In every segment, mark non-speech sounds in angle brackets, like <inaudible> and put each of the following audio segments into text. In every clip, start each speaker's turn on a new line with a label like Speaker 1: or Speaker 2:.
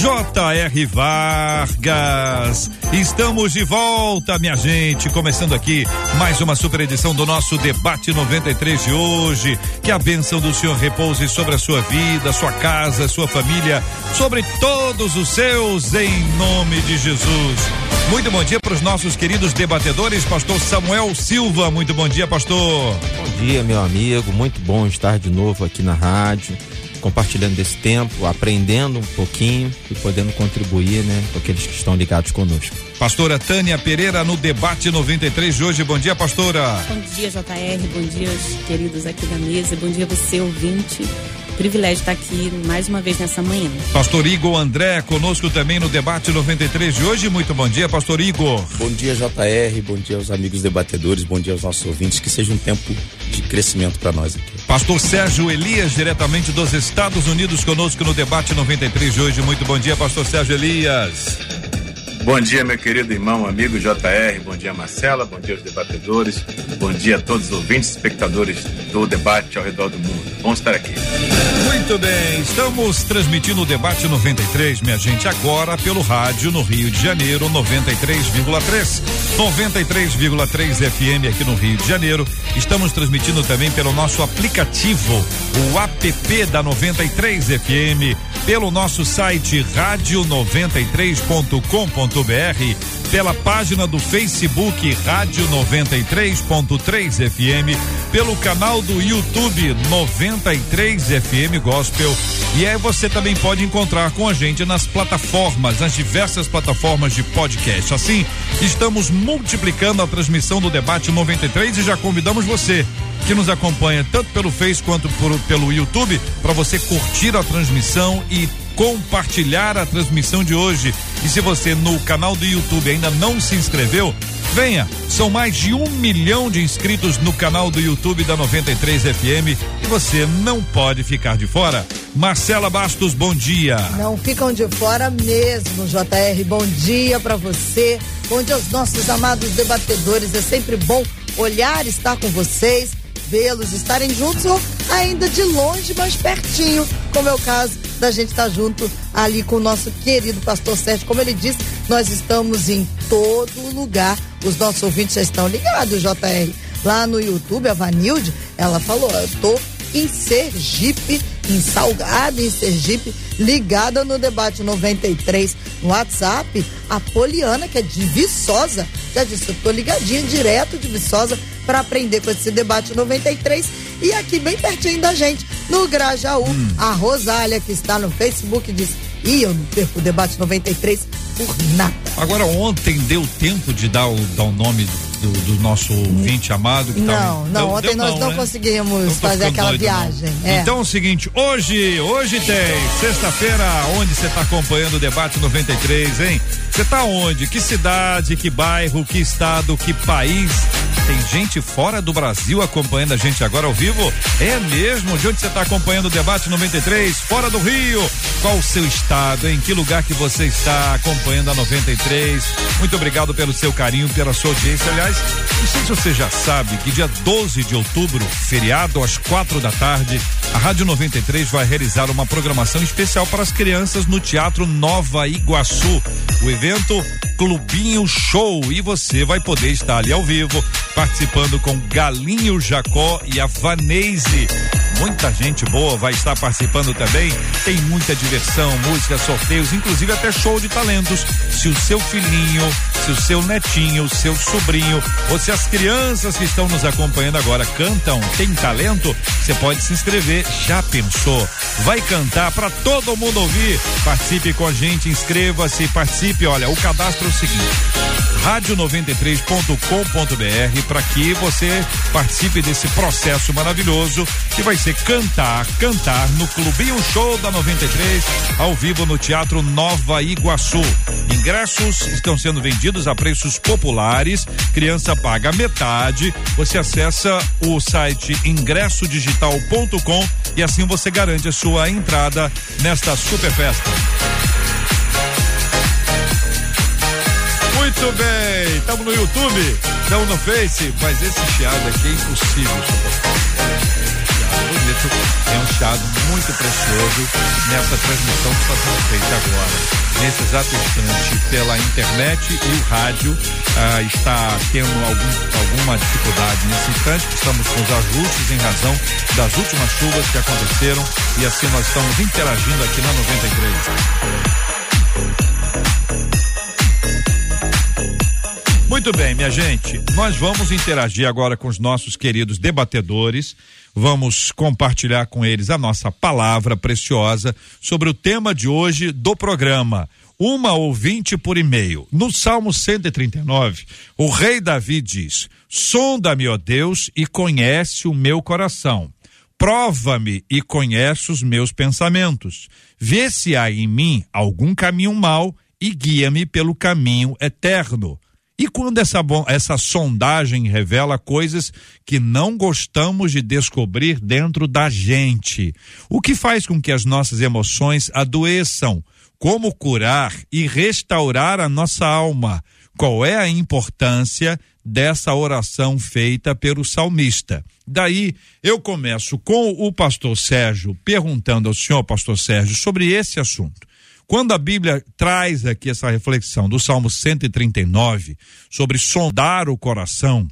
Speaker 1: J.R. Vargas. Estamos de volta, minha gente. Começando aqui mais uma super edição do nosso Debate 93 de hoje. Que a bênção do Senhor repouse sobre a sua vida, sua casa, sua família, sobre todos os seus, em nome de Jesus. Muito bom dia para os nossos queridos debatedores, Pastor Samuel Silva. Muito bom dia, Pastor.
Speaker 2: Bom dia, meu amigo. Muito bom estar de novo aqui na rádio compartilhando esse tempo, aprendendo um pouquinho e podendo contribuir, né, com aqueles que estão ligados conosco.
Speaker 1: Pastora Tânia Pereira no debate 93 de hoje. Bom dia, pastora.
Speaker 3: Bom dia, JR. Bom dia, os queridos aqui da mesa. Bom dia, você ouvinte privilégio estar aqui mais uma vez nessa manhã.
Speaker 1: Pastor Igor André, conosco também no debate 93 de hoje. Muito bom dia, Pastor Igor.
Speaker 4: Bom dia, JR. Bom dia aos amigos debatedores. Bom dia aos nossos ouvintes. Que seja um tempo de crescimento para nós aqui.
Speaker 1: Pastor Sérgio Elias, diretamente dos Estados Unidos, conosco no debate 93 de hoje. Muito bom dia, Pastor Sérgio Elias.
Speaker 5: Bom dia, meu querido irmão, amigo JR. Bom dia, Marcela. Bom dia aos debatedores. Bom dia a todos os ouvintes, espectadores do debate ao redor do mundo. Bom estar aqui.
Speaker 1: Muito bem, estamos transmitindo o debate 93, minha gente, agora pelo rádio no Rio de Janeiro, 93,3. 93,3 FM aqui no Rio de Janeiro. Estamos transmitindo também pelo nosso aplicativo, o app da 93 FM, pelo nosso site rádio93.com.br, pela página do Facebook Rádio 93.3 FM, pelo canal do YouTube 93 FM Gospel. E aí você também pode encontrar com a gente nas plataformas, nas diversas plataformas de podcast. Assim, estamos multiplicando a transmissão do debate 93 e já convidamos você que nos acompanha tanto pelo Face quanto por, pelo YouTube para você curtir a transmissão e compartilhar a transmissão de hoje. E se você no canal do YouTube ainda não se inscreveu, venha. São mais de um milhão de inscritos no canal do YouTube da 93 FM e você não pode ficar de fora. Marcela Bastos, bom dia.
Speaker 6: Não ficam de fora mesmo, JR. Bom dia para você. Bom dia aos nossos amados debatedores. É sempre bom olhar, estar com vocês, vê-los, estarem juntos ainda de longe, mas pertinho, como é o caso da gente estar junto ali com o nosso querido pastor Sérgio. Como ele disse, nós estamos em todo lugar. Os nossos ouvintes já estão ligados, JR. Lá no YouTube, a Vanilde, ela falou: eu tô em Sergipe, em Salgado, em Sergipe, ligada no debate 93 no WhatsApp. A Poliana, que é de Viçosa, já disse: eu tô ligadinha direto de Viçosa para aprender com esse debate 93. E aqui bem pertinho da gente, no Grajaú, hum. a Rosália, que está no Facebook, diz: e eu não perco o debate 93 por nada.
Speaker 1: Agora, ontem deu tempo de dar o, dar o nome do, do nosso ouvinte amado? Que
Speaker 6: não,
Speaker 1: tá,
Speaker 6: não, deu, ontem deu nós não, né? conseguimos então fazer aquela viagem.
Speaker 1: É. Então é o seguinte, hoje, hoje tem, sexta-feira, onde você está acompanhando o debate 93, hein? Você está onde? Que cidade, que bairro, que estado, que país? Tem gente fora do Brasil acompanhando a gente agora ao vivo? É mesmo? De onde você está acompanhando o debate 93? Fora do Rio? Qual o seu estado? Em que lugar que você está acompanhando a 93? Muito obrigado pelo seu carinho, pela sua audiência. Aliás, não sei se você já sabe que dia 12 de outubro, feriado às quatro da tarde, a Rádio 93 vai realizar uma programação especial para as crianças no Teatro Nova Iguaçu. O evento Clubinho Show e você vai poder estar ali ao vivo participando com Galinho Jacó e a Vanese. Muita gente boa vai estar participando também. Tem muita diversão, música, sorteios, inclusive até show de talentos. Se o seu filhinho, se o seu netinho, o seu sobrinho, ou se as crianças que estão nos acompanhando agora cantam, tem talento, você pode se inscrever. Já pensou? Vai cantar para todo mundo ouvir. Participe com a gente, inscreva-se, participe. Olha, o cadastro é o seguinte rádio93.com.br para que você participe desse processo maravilhoso que vai ser cantar, cantar no Clubinho Show da 93 ao vivo no Teatro Nova Iguaçu. Ingressos estão sendo vendidos a preços populares. Criança paga metade. Você acessa o site ingressodigital.com e assim você garante a sua entrada nesta super festa. Muito bem, estamos no YouTube, estamos no Face, mas esse chiado aqui é impossível bonito, é um chiado muito precioso nessa transmissão que está sendo feita agora. Nesse exato instante, pela internet e o rádio, ah, está tendo algum, alguma dificuldade nesse instante, estamos com os ajustes em razão das últimas chuvas que aconteceram e assim nós estamos interagindo aqui na 93. Muito bem, minha gente. Nós vamos interagir agora com os nossos queridos debatedores. Vamos compartilhar com eles a nossa palavra preciosa sobre o tema de hoje do programa. Uma ouvinte por e-mail. No Salmo 139, o rei Davi diz: Sonda-me, ó Deus, e conhece o meu coração. Prova-me e conhece os meus pensamentos. Vê se há em mim algum caminho mau e guia-me pelo caminho eterno. E quando essa, essa sondagem revela coisas que não gostamos de descobrir dentro da gente, o que faz com que as nossas emoções adoeçam? Como curar e restaurar a nossa alma? Qual é a importância dessa oração feita pelo salmista? Daí eu começo com o pastor Sérgio perguntando ao senhor, pastor Sérgio, sobre esse assunto. Quando a Bíblia traz aqui essa reflexão do Salmo 139 sobre sondar o coração,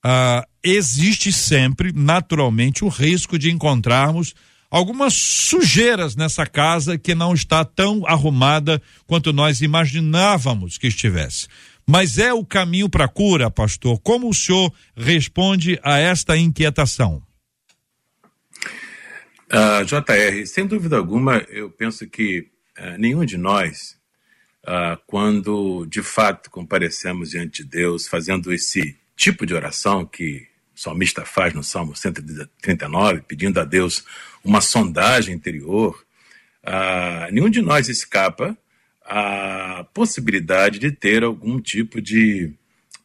Speaker 1: ah, existe sempre, naturalmente, o risco de encontrarmos algumas sujeiras nessa casa que não está tão arrumada quanto nós imaginávamos que estivesse. Mas é o caminho para a cura, pastor? Como o senhor responde a esta inquietação?
Speaker 5: Ah, JR, sem dúvida alguma, eu penso que nenhum de nós, uh, quando de fato comparecemos diante de Deus, fazendo esse tipo de oração que o salmista faz no Salmo 139, pedindo a Deus uma sondagem interior, uh, nenhum de nós escapa a possibilidade de ter algum tipo de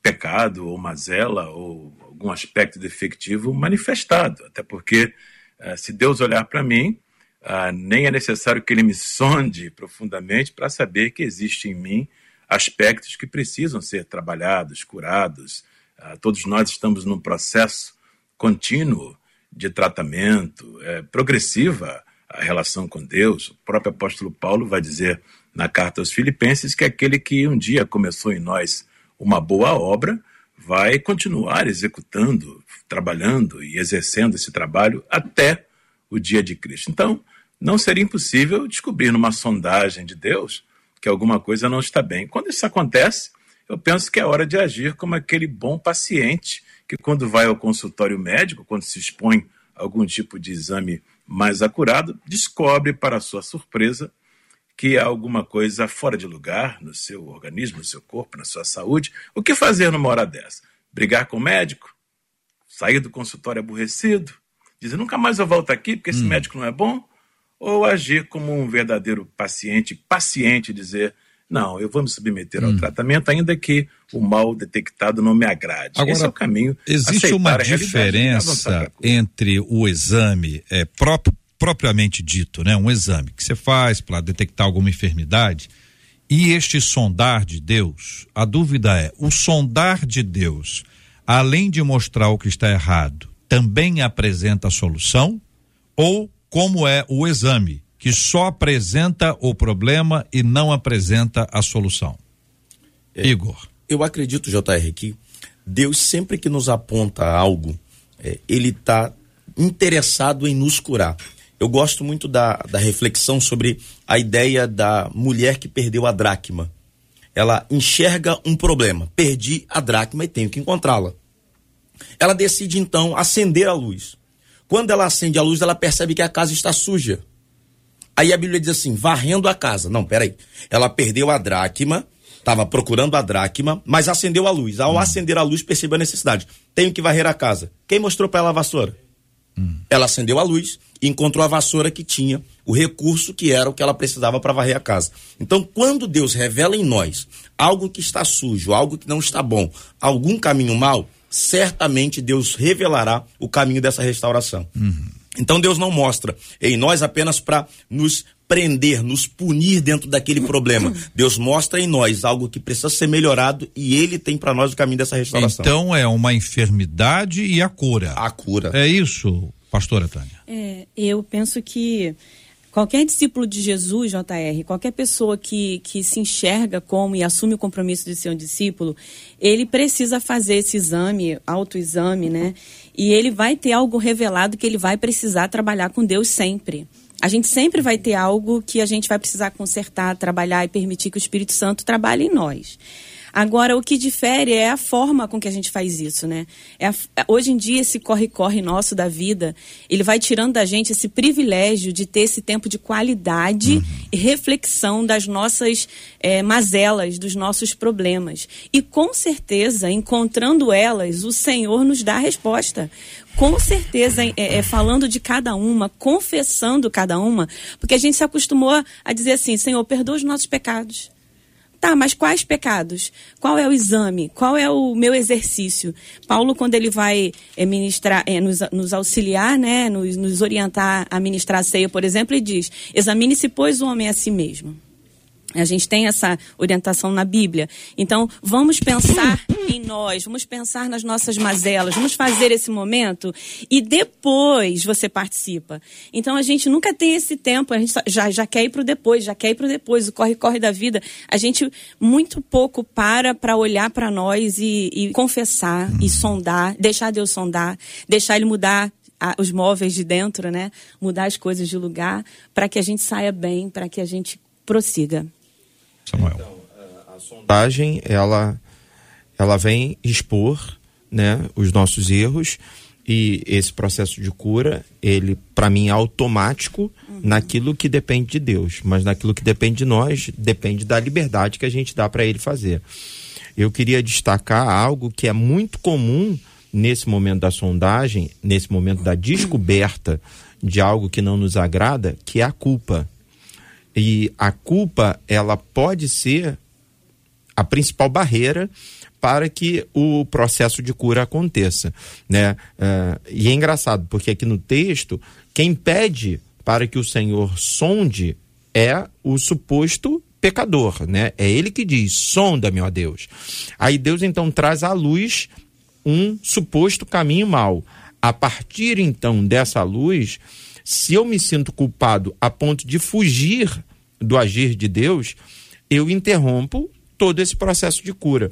Speaker 5: pecado ou mazela ou algum aspecto defectivo manifestado. Até porque, uh, se Deus olhar para mim, ah, nem é necessário que ele me sonde profundamente para saber que existe em mim aspectos que precisam ser trabalhados, curados. Ah, todos nós estamos num processo contínuo de tratamento, é, progressiva a relação com Deus. O próprio apóstolo Paulo vai dizer na carta aos Filipenses que aquele que um dia começou em nós uma boa obra vai continuar executando, trabalhando e exercendo esse trabalho até o dia de Cristo. Então, não seria impossível descobrir numa sondagem de Deus que alguma coisa não está bem. Quando isso acontece, eu penso que é hora de agir como aquele bom paciente que, quando vai ao consultório médico, quando se expõe a algum tipo de exame mais acurado, descobre, para sua surpresa, que há alguma coisa fora de lugar no seu organismo, no seu corpo, na sua saúde. O que fazer numa hora dessa? Brigar com o médico? Sair do consultório aborrecido? Dizer, nunca mais eu volto aqui porque esse hum. médico não é bom? ou agir como um verdadeiro paciente, paciente, dizer não, eu vou me submeter ao hum. tratamento, ainda que o mal detectado não me agrade.
Speaker 1: Agora,
Speaker 5: Esse é o caminho.
Speaker 1: Existe uma diferença entre o exame é, próprio, propriamente dito, né? Um exame que você faz para detectar alguma enfermidade e este sondar de Deus. A dúvida é: o sondar de Deus, além de mostrar o que está errado, também apresenta a solução? Ou como é o exame, que só apresenta o problema e não apresenta a solução.
Speaker 4: É, Igor. Eu acredito, JR, que Deus sempre que nos aponta algo, é, ele está interessado em nos curar. Eu gosto muito da, da reflexão sobre a ideia da mulher que perdeu a dracma. Ela enxerga um problema, perdi a dracma e tenho que encontrá-la. Ela decide então acender a luz. Quando ela acende a luz, ela percebe que a casa está suja. Aí a Bíblia diz assim: varrendo a casa. Não, peraí. Ela perdeu a dracma estava procurando a dracma, mas acendeu a luz. Ao hum. acender a luz, percebeu a necessidade. Tenho que varrer a casa. Quem mostrou para ela a vassoura? Hum. Ela acendeu a luz e encontrou a vassoura que tinha o recurso que era o que ela precisava para varrer a casa. Então, quando Deus revela em nós algo que está sujo, algo que não está bom, algum caminho mal, certamente Deus revelará o caminho dessa restauração. Uhum. Então Deus não mostra em nós apenas para nos prender, nos punir dentro daquele problema. Deus mostra em nós algo que precisa ser melhorado e Ele tem para nós o caminho dessa restauração.
Speaker 1: Então é uma enfermidade e a cura.
Speaker 4: A cura.
Speaker 1: É isso, pastora Tânia.
Speaker 3: É, eu penso que Qualquer discípulo de Jesus, JR, qualquer pessoa que, que se enxerga como e assume o compromisso de ser um discípulo, ele precisa fazer esse exame, autoexame, né? E ele vai ter algo revelado que ele vai precisar trabalhar com Deus sempre. A gente sempre vai ter algo que a gente vai precisar consertar, trabalhar e permitir que o Espírito Santo trabalhe em nós. Agora, o que difere é a forma com que a gente faz isso, né? É a, hoje em dia, esse corre-corre nosso da vida, ele vai tirando da gente esse privilégio de ter esse tempo de qualidade uhum. e reflexão das nossas é, mazelas, dos nossos problemas. E com certeza, encontrando elas, o Senhor nos dá a resposta com certeza é, é, falando de cada uma, confessando cada uma, porque a gente se acostumou a dizer assim: Senhor, perdoa os nossos pecados. Tá, mas quais pecados? Qual é o exame? Qual é o meu exercício? Paulo, quando ele vai é, ministrar, é, nos, nos, auxiliar, né, nos, nos orientar a ministrar a ceia, por exemplo, ele diz: examine-se, pois, o homem a si mesmo. A gente tem essa orientação na Bíblia. Então, vamos pensar em nós, vamos pensar nas nossas mazelas, vamos fazer esse momento e depois você participa. Então, a gente nunca tem esse tempo, a gente já, já quer ir para o depois, já quer ir para o depois, o corre-corre da vida. A gente muito pouco para para olhar para nós e, e confessar e sondar, deixar Deus sondar, deixar Ele mudar os móveis de dentro, né? Mudar as coisas de lugar para que a gente saia bem, para que a gente prossiga.
Speaker 2: Samuel. Então, a, a sondagem, ela, ela vem expor né, os nossos erros e esse processo de cura, ele, para mim, é automático uhum. naquilo que depende de Deus, mas naquilo que depende de nós, depende da liberdade que a gente dá para ele fazer. Eu queria destacar algo que é muito comum nesse momento da sondagem, nesse momento da descoberta de algo que não nos agrada, que é a culpa. E a culpa, ela pode ser a principal barreira para que o processo de cura aconteça, né? Uh, e é engraçado, porque aqui no texto, quem pede para que o Senhor sonde é o suposto pecador, né? É ele que diz: sonda-me, Deus. Aí Deus então traz à luz um suposto caminho mau. A partir então dessa luz, se eu me sinto culpado a ponto de fugir do agir de Deus, eu interrompo todo esse processo de cura.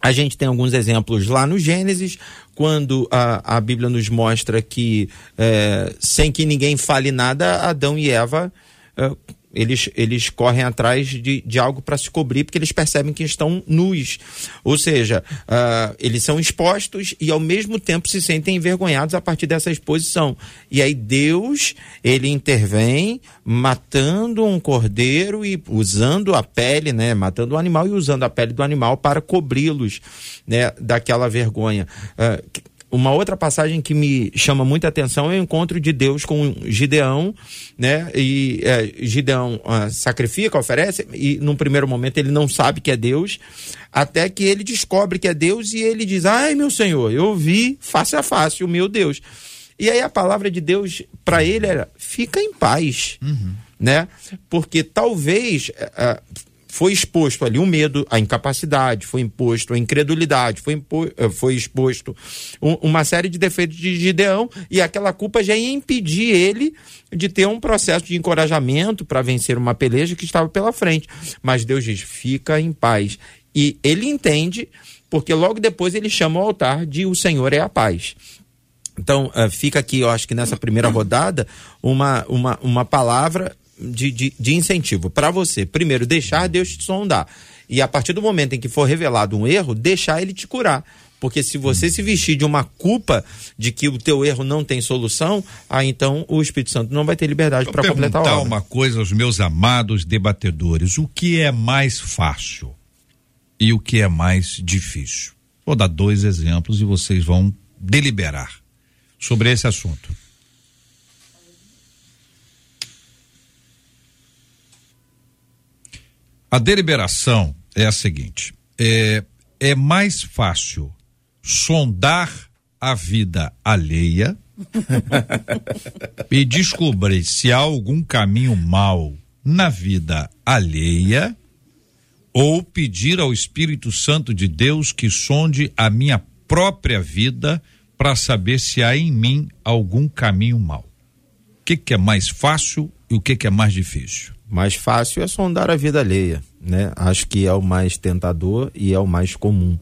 Speaker 2: A gente tem alguns exemplos lá no Gênesis, quando a, a Bíblia nos mostra que, é, sem que ninguém fale nada, Adão e Eva é, eles, eles correm atrás de, de algo para se cobrir porque eles percebem que estão nus. Ou seja, uh, eles são expostos e ao mesmo tempo se sentem envergonhados a partir dessa exposição. E aí Deus, ele intervém matando um cordeiro e usando a pele, né? Matando o animal e usando a pele do animal para cobri-los, né? Daquela vergonha. Uh, uma outra passagem que me chama muita atenção é o encontro de Deus com Gideão, né? E é, Gideão uh, sacrifica, oferece, e num primeiro momento ele não sabe que é Deus, até que ele descobre que é Deus e ele diz: Ai, meu Senhor, eu vi face a face o meu Deus. E aí a palavra de Deus para ele era: fica em paz. Uhum. Né? Porque talvez uh, foi exposto ali o medo, a incapacidade, foi imposto a incredulidade, foi, impo eh, foi exposto um, uma série de defeitos de Gideão e aquela culpa já ia impedir ele de ter um processo de encorajamento para vencer uma peleja que estava pela frente. Mas Deus diz: fica em paz. E ele entende, porque logo depois ele chama o altar de o Senhor é a paz. Então, uh, fica aqui, eu acho que nessa primeira rodada, uma, uma, uma palavra de, de, de incentivo para você. Primeiro, deixar Deus te sondar. E a partir do momento em que for revelado um erro, deixar ele te curar. Porque se você se vestir de uma culpa de que o teu erro não tem solução, aí então o Espírito Santo não vai ter liberdade para completar a obra.
Speaker 1: uma coisa aos meus amados debatedores, o que é mais fácil? e o que é mais difícil. Vou dar dois exemplos e vocês vão deliberar sobre esse assunto. A deliberação é a seguinte: é, é mais fácil sondar a vida alheia e descobrir se há algum caminho mal na vida alheia ou pedir ao Espírito Santo de Deus que sonde a minha própria vida para saber se há em mim algum caminho mal. O que, que é mais fácil e o que, que é mais difícil?
Speaker 2: Mais fácil é sondar a vida alheia, né? Acho que é o mais tentador e é o mais comum,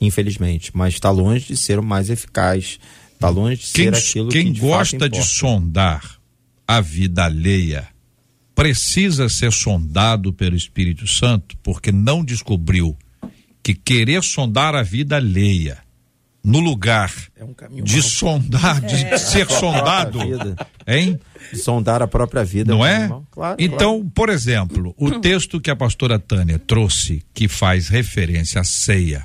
Speaker 2: infelizmente. Mas está longe de ser o mais eficaz. Está longe de
Speaker 1: quem,
Speaker 2: ser aquilo
Speaker 1: quem
Speaker 2: que de
Speaker 1: gosta de sondar a vida alheia precisa ser sondado pelo Espírito Santo, porque não descobriu que querer sondar a vida alheia no lugar é um de sondar, de é. ser <laughs> sondado, hein?
Speaker 2: Sondar a própria vida.
Speaker 1: Não é? Claro, então, claro. por exemplo, o texto que a pastora Tânia trouxe, que faz referência à ceia,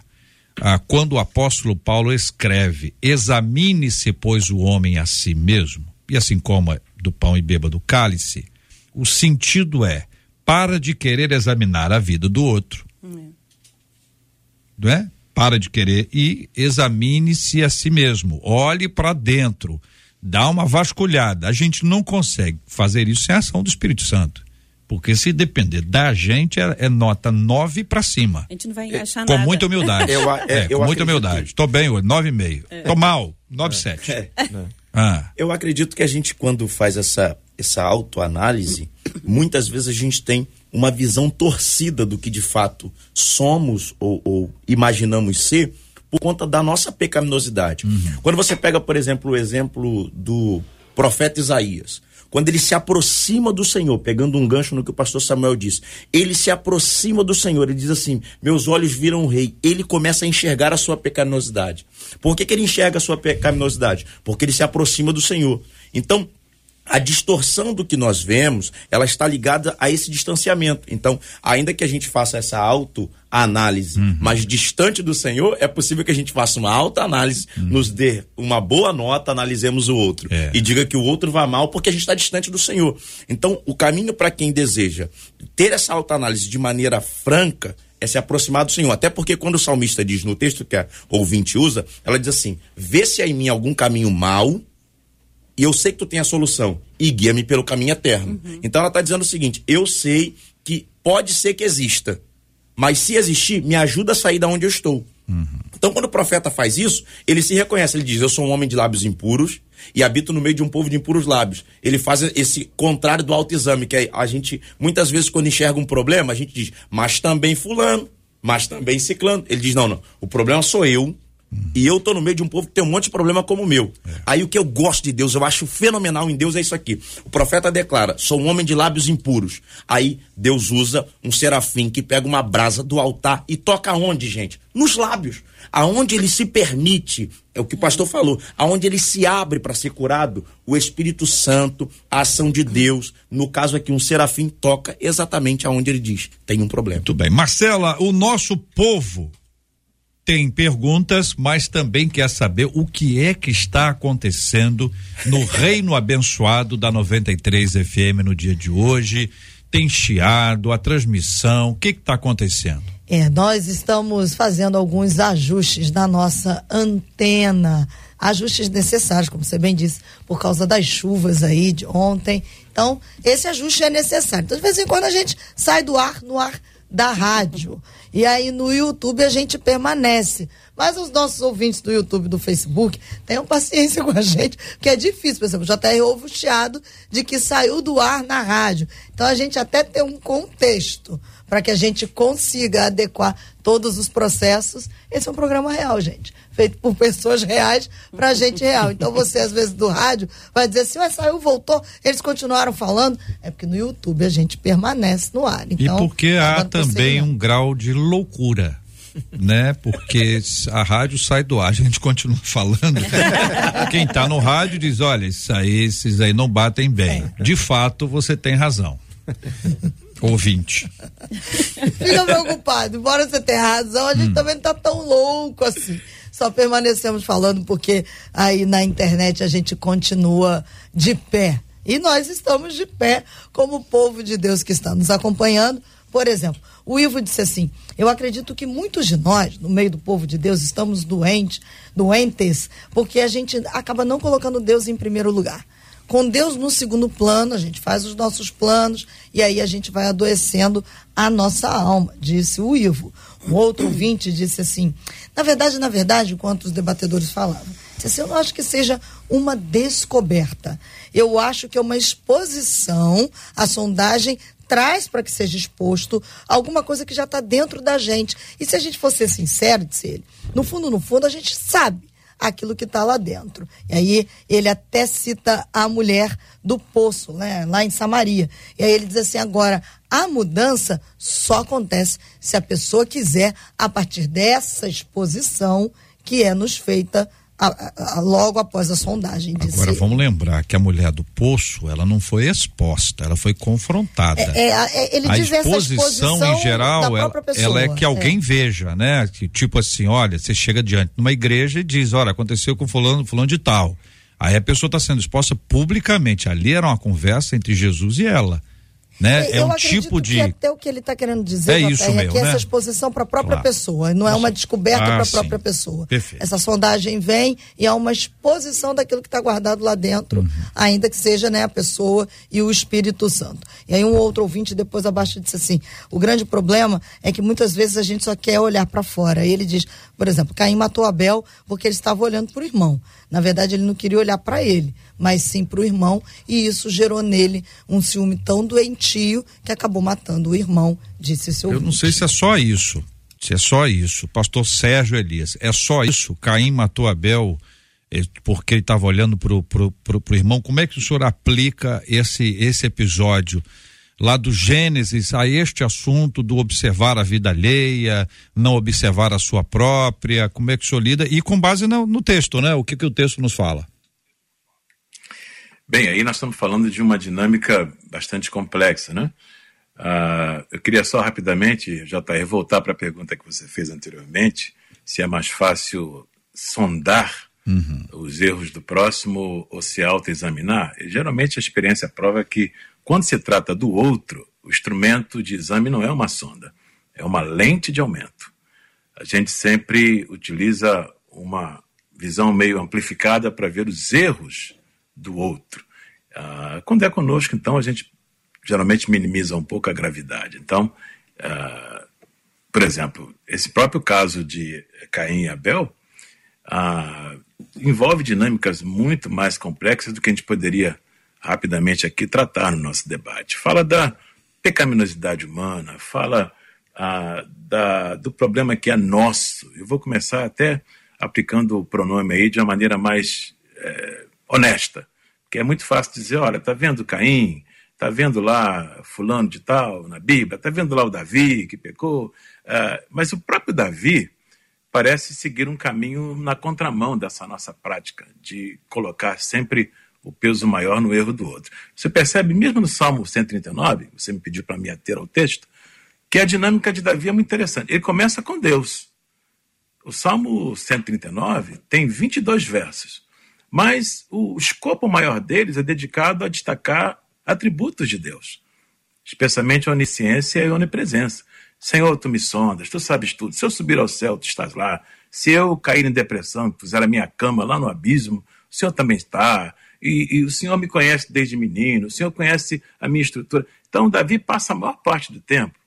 Speaker 1: ah, quando o apóstolo Paulo escreve: examine-se, pois, o homem a si mesmo, e assim como é do pão e beba do cálice, o sentido é para de querer examinar a vida do outro. É. Não é? Para de querer e examine-se a si mesmo. Olhe para dentro. Dá uma vasculhada. A gente não consegue fazer isso sem a ação do Espírito Santo. Porque se depender da gente, é, é nota 9 para cima.
Speaker 3: A gente não vai encaixar
Speaker 1: é,
Speaker 3: nada.
Speaker 1: Com muita humildade. Eu, é, com muita humildade. Estou bem hoje, 9,5. É. Tô mal, 9,7. É.
Speaker 4: Ah. Eu acredito que a gente, quando faz essa essa autoanálise, muitas vezes a gente tem uma visão torcida do que de fato somos ou, ou imaginamos ser por conta da nossa pecaminosidade. Uhum. Quando você pega, por exemplo, o exemplo do profeta Isaías, quando ele se aproxima do Senhor, pegando um gancho no que o pastor Samuel disse, ele se aproxima do Senhor, ele diz assim: Meus olhos viram o rei. Ele começa a enxergar a sua pecaminosidade. Por que, que ele enxerga a sua pecaminosidade? Porque ele se aproxima do Senhor. Então, a distorção do que nós vemos, ela está ligada a esse distanciamento. Então, ainda que a gente faça essa autoanálise, uhum. mas distante do Senhor, é possível que a gente faça uma autoanálise, uhum. nos dê uma boa nota, analisemos o outro é. e diga que o outro vai mal porque a gente está distante do Senhor. Então, o caminho para quem deseja ter essa autoanálise de maneira franca é se aproximar do Senhor. Até porque quando o salmista diz no texto que a ouvinte usa, ela diz assim: vê se há em mim algum caminho mau e eu sei que tu tem a solução e guia-me pelo caminho eterno. Uhum. Então ela está dizendo o seguinte: eu sei que pode ser que exista, mas se existir, me ajuda a sair da onde eu estou. Uhum. Então, quando o profeta faz isso, ele se reconhece, ele diz: Eu sou um homem de lábios impuros e habito no meio de um povo de impuros lábios. Ele faz esse contrário do autoexame, que é a gente, muitas vezes, quando enxerga um problema, a gente diz, mas também fulano, mas também ciclano. Ele diz: Não, não, o problema sou eu, e eu tô no meio de um povo que tem um monte de problema como o meu. É. Aí o que eu gosto de Deus, eu acho fenomenal em Deus é isso aqui. O profeta declara: sou um homem de lábios impuros. Aí Deus usa um serafim que pega uma brasa do altar e toca onde, gente? Nos lábios. Aonde ele se permite, é o que o pastor falou, aonde ele se abre para ser curado, o Espírito Santo, a ação de Deus, no caso aqui um serafim toca exatamente aonde ele diz, tem um problema.
Speaker 1: Muito bem. Marcela, o nosso povo tem perguntas, mas também quer saber o que é que está acontecendo no <laughs> reino abençoado da 93 FM no dia de hoje. Tem chiado, a transmissão, o que está acontecendo?
Speaker 6: É, nós estamos fazendo alguns ajustes na nossa antena, ajustes necessários, como você bem disse, por causa das chuvas aí de ontem. Então, esse ajuste é necessário. Então, de vez em quando a gente sai do ar, no ar da rádio. E aí no YouTube a gente permanece. Mas os nossos ouvintes do YouTube do Facebook tenham paciência com a gente, que é difícil. Por exemplo, já até houve o chiado de que saiu do ar na rádio. Então a gente até tem um contexto para que a gente consiga adequar todos os processos. Esse é um programa real, gente. Feito por pessoas reais para gente real. Então você, às vezes, do rádio, vai dizer assim, mas saiu, voltou, eles continuaram falando. É porque no YouTube a gente permanece no ar. Então,
Speaker 1: e porque há também um grau de loucura né? Porque a rádio sai do ar, a gente continua <laughs> falando. Quem está no rádio diz: olha, isso aí, esses aí não batem bem. É. De fato, você tem razão. Ouvinte.
Speaker 6: Fica preocupado. embora você tenha razão, a gente hum. também não tá tão louco assim. Só permanecemos falando porque aí na internet a gente continua de pé. E nós estamos de pé como povo de Deus que está nos acompanhando. Por exemplo, o Ivo disse assim: Eu acredito que muitos de nós, no meio do povo de Deus, estamos doentes, doentes, porque a gente acaba não colocando Deus em primeiro lugar. Com Deus no segundo plano, a gente faz os nossos planos e aí a gente vai adoecendo a nossa alma, disse o Ivo. Um outro <clears throat> ouvinte disse assim: na verdade, na verdade, enquanto os debatedores falavam, disse assim, eu não acho que seja uma descoberta. Eu acho que é uma exposição, a sondagem traz para que seja exposto alguma coisa que já está dentro da gente. E se a gente for ser sincero, disse ele, no fundo, no fundo, a gente sabe aquilo que está lá dentro. E aí ele até cita a mulher do poço, né, lá em Samaria. E aí ele diz assim: agora, a mudança só acontece se a pessoa quiser, a partir dessa exposição que é nos feita a, a, logo após a sondagem.
Speaker 1: Agora vamos lembrar que a mulher do poço, ela não foi exposta, ela foi confrontada.
Speaker 6: É, é, ele
Speaker 1: a
Speaker 6: diz
Speaker 1: exposição,
Speaker 6: exposição
Speaker 1: em geral, ela, ela, é que alguém é. veja, né? Que, tipo assim, olha, você chega diante de uma igreja e diz, olha, aconteceu com fulano, fulano de tal. Aí a pessoa está sendo exposta publicamente. Ali era uma conversa entre Jesus e ela né?
Speaker 6: É,
Speaker 1: é um tipo de.
Speaker 6: até o que ele está querendo dizer
Speaker 1: é isso
Speaker 6: é
Speaker 1: mesmo,
Speaker 6: que
Speaker 1: né?
Speaker 6: essa exposição para a própria claro. pessoa, não é uma descoberta ah, para a própria pessoa.
Speaker 1: Perfeito.
Speaker 6: Essa sondagem vem e é uma exposição daquilo que está guardado lá dentro, uhum. ainda que seja né, a pessoa e o Espírito Santo. E aí um outro ouvinte depois abaixo disse assim: o grande problema é que muitas vezes a gente só quer olhar para fora. E ele diz, por exemplo, Caim matou Abel porque ele estava olhando para o irmão. Na verdade, ele não queria olhar para ele mas sim para o irmão, e isso gerou nele um ciúme tão doentio que acabou matando o irmão, disse seu
Speaker 1: Eu não sei se é só isso, se é só isso. Pastor Sérgio Elias, é só isso? Caim matou Abel eh, porque ele estava olhando para o irmão. Como é que o senhor aplica esse, esse episódio? lá do Gênesis a este assunto do observar a vida alheia, não observar a sua própria, como é que o senhor lida, e com base no, no texto, né? O que, que o texto nos fala?
Speaker 5: Bem, aí nós estamos falando de uma dinâmica bastante complexa, né? Uh, eu queria só rapidamente, JR, voltar para a pergunta que você fez anteriormente, se é mais fácil sondar uhum. os erros do próximo ou se autoexaminar. E, geralmente a experiência prova que quando se trata do outro, o instrumento de exame não é uma sonda, é uma lente de aumento. A gente sempre utiliza uma visão meio amplificada para ver os erros do outro. Ah, quando é conosco, então, a gente geralmente minimiza um pouco a gravidade. Então, ah, por exemplo, esse próprio caso de Caim e Abel ah, envolve dinâmicas muito mais complexas do que a gente poderia rapidamente aqui tratar no nosso debate. Fala da pecaminosidade humana, fala ah, da, do problema que é nosso. Eu vou começar até aplicando o pronome aí de uma maneira mais é, honesta, que é muito fácil dizer, olha, tá vendo Caim, tá vendo lá fulano de tal na Bíblia, tá vendo lá o Davi que pecou, uh, mas o próprio Davi parece seguir um caminho na contramão dessa nossa prática de colocar sempre o peso maior no erro do outro. Você percebe, mesmo no Salmo 139, você me pediu para me ater ao texto, que a dinâmica de Davi é muito interessante. Ele começa com Deus. O Salmo 139 tem 22 versos. Mas o escopo maior deles é dedicado a destacar atributos de Deus, especialmente a onisciência e a onipresença. Senhor, tu me sondas, tu sabes tudo. Se eu subir ao céu, tu estás lá. Se eu cair em depressão, puser a minha cama lá no abismo, o Senhor também está. E, e, o Senhor me conhece desde menino, o Senhor conhece a minha estrutura. Então, Davi passa a maior parte do tempo,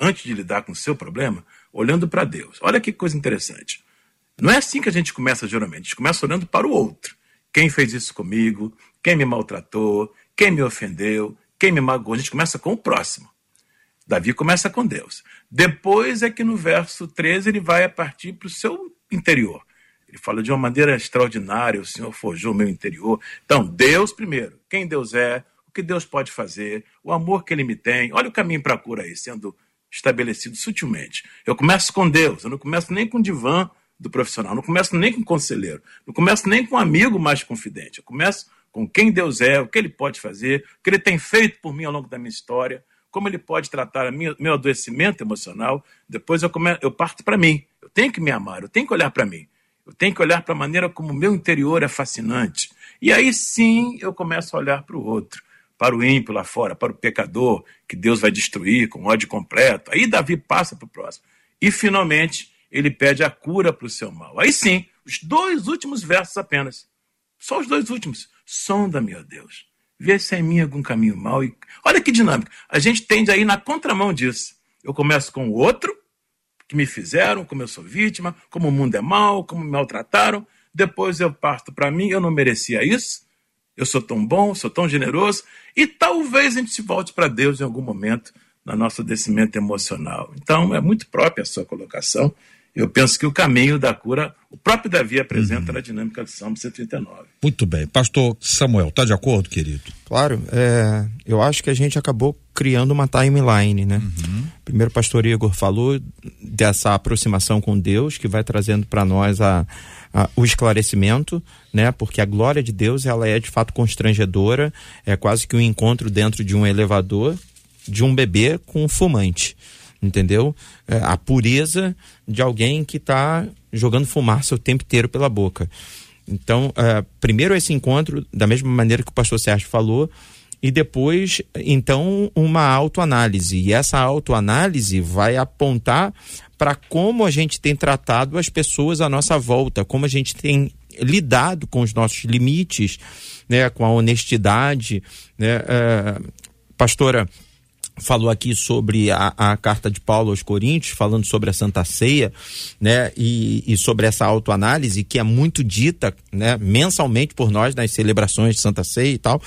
Speaker 5: antes de lidar com o seu problema, olhando para Deus. Olha que coisa interessante. Não é assim que a gente começa geralmente, a gente começa olhando para o outro. Quem fez isso comigo? Quem me maltratou? Quem me ofendeu? Quem me magoou? A gente começa com o próximo. Davi começa com Deus. Depois é que no verso 13 ele vai a partir para o seu interior. Ele fala de uma maneira extraordinária: o Senhor forjou o meu interior. Então, Deus primeiro. Quem Deus é, o que Deus pode fazer, o amor que ele me tem. Olha o caminho para a cura aí, sendo estabelecido sutilmente. Eu começo com Deus, eu não começo nem com divã do profissional. Não começo nem com conselheiro, não começo nem com um amigo mais confidente. Eu começo com quem Deus é, o que ele pode fazer, o que ele tem feito por mim ao longo da minha história, como ele pode tratar minha, meu adoecimento emocional, depois eu, come, eu parto para mim. Eu tenho que me amar, eu tenho que olhar para mim. Eu tenho que olhar para a maneira como o meu interior é fascinante. E aí sim eu começo a olhar para o outro, para o ímpio lá fora, para o pecador, que Deus vai destruir com ódio completo. Aí Davi passa para o próximo. E finalmente ele pede a cura para o seu mal. Aí sim, os dois últimos versos apenas. Só os dois últimos. Sonda-me, ó Deus. Vê se é em mim algum caminho mal. E... Olha que dinâmica. A gente tende a ir na contramão disso. Eu começo com o outro, que me fizeram, como eu sou vítima, como o mundo é mal, como me maltrataram. Depois eu parto para mim, eu não merecia isso. Eu sou tão bom, sou tão generoso. E talvez a gente se volte para Deus em algum momento no nosso descimento emocional. Então, é muito própria a sua colocação eu penso que o caminho da cura, o próprio Davi apresenta uhum. na dinâmica do Salmo 139.
Speaker 1: Muito bem. Pastor Samuel, está de acordo, querido?
Speaker 2: Claro. É, eu acho que a gente acabou criando uma timeline, né? Uhum. Primeiro, o pastor Igor falou dessa aproximação com Deus, que vai trazendo para nós a, a, o esclarecimento, né? Porque a glória de Deus, ela é de fato constrangedora, é quase que um encontro dentro de um elevador de um bebê com um fumante entendeu? É, a pureza de alguém que está jogando fumaça o tempo inteiro pela boca. Então, é, primeiro esse encontro, da mesma maneira que o pastor Sérgio falou, e depois, então, uma autoanálise. E essa autoanálise vai apontar para como a gente tem tratado as pessoas à nossa volta, como a gente tem lidado com os nossos limites, né, com a honestidade. Né, é, pastora, falou aqui sobre a, a, carta de Paulo aos Coríntios, falando sobre a Santa Ceia, né, e, e sobre essa autoanálise que é muito dita, né, mensalmente por nós nas celebrações de Santa Ceia e tal.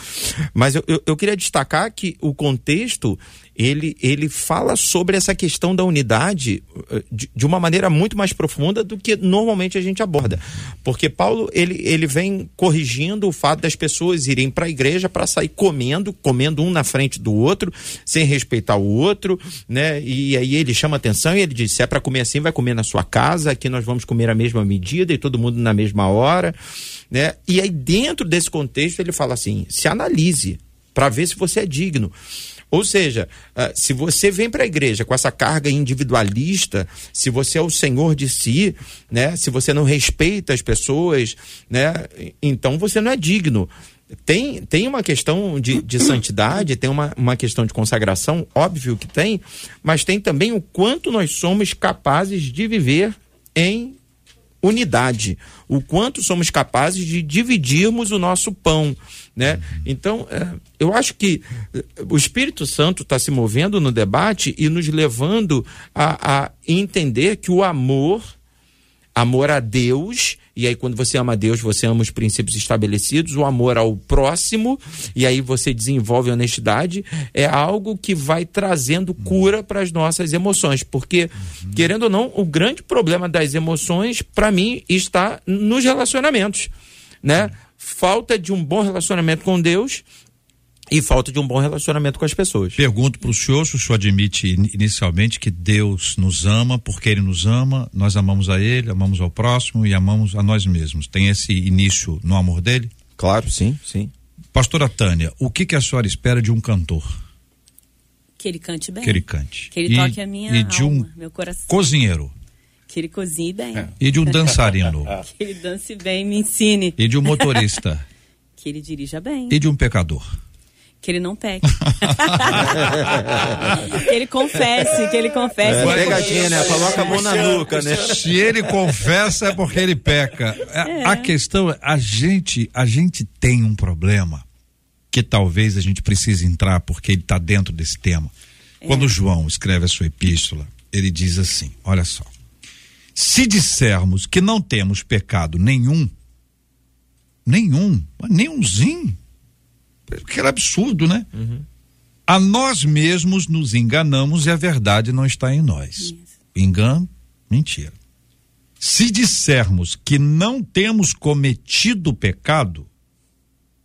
Speaker 2: Mas eu, eu, eu queria destacar que o contexto ele, ele fala sobre essa questão da unidade eh, de, de, uma maneira muito mais profunda do que normalmente a gente aborda. Porque Paulo ele, ele vem corrigindo o fato das pessoas irem para a igreja para sair comendo, comendo um na frente do outro, sem respeitar o outro, né? E aí ele chama atenção e ele diz: se é para comer assim, vai comer na sua casa, aqui nós vamos comer a mesma medida e todo mundo na mesma hora, né? E aí dentro desse contexto ele fala assim: se analise para ver se você é digno. Ou seja, uh, se você vem para a igreja com essa carga individualista, se você é o senhor de si, né? Se você não respeita as pessoas, né? Então você não é digno. Tem, tem uma questão de, de santidade, tem uma, uma questão de consagração, óbvio que tem, mas tem também o quanto nós somos capazes de viver em unidade, o quanto somos capazes de dividirmos o nosso pão, né? Então, é, eu acho que é, o Espírito Santo está se movendo no debate e nos levando a, a entender que o amor, amor a Deus e aí, quando você ama Deus, você ama os princípios estabelecidos, o amor ao próximo, e aí você desenvolve honestidade, é algo que vai trazendo cura para as nossas emoções. Porque, querendo ou não, o grande problema das emoções, para mim, está nos relacionamentos. Né? Falta de um bom relacionamento com Deus e falta de um bom relacionamento com as pessoas.
Speaker 1: Pergunto para o senhor se o senhor admite inicialmente que Deus nos ama porque Ele nos ama, nós amamos a Ele, amamos ao próximo e amamos a nós mesmos. Tem esse início no amor dele?
Speaker 2: Claro, sim, sim.
Speaker 1: Pastora Tânia, o que, que a senhora espera de um cantor?
Speaker 3: Que ele cante bem.
Speaker 1: Que ele cante.
Speaker 3: Que ele e, toque a minha
Speaker 1: e de
Speaker 3: alma,
Speaker 1: um
Speaker 3: meu coração.
Speaker 1: Cozinheiro.
Speaker 3: Que ele cozinhe bem. É.
Speaker 1: E de um dançarino. <laughs>
Speaker 3: que ele dance bem, me ensine.
Speaker 1: E de um motorista. <laughs>
Speaker 3: que ele dirija bem.
Speaker 1: E de um pecador
Speaker 3: que ele não peque. <laughs> que ele confesse, que ele confesse. É,
Speaker 2: pegadinha, né? Coloca a mão na nuca, né?
Speaker 1: Se ele confessa é porque ele peca. É. A questão é, a gente, a gente tem um problema que talvez a gente precise entrar porque ele está dentro desse tema. É. Quando João escreve a sua epístola, ele diz assim: olha só. Se dissermos que não temos pecado nenhum, nenhum, nenhumzinho, que era absurdo, né? Uhum. A nós mesmos nos enganamos e a verdade não está em nós. Engano, mentira. Se dissermos que não temos cometido pecado,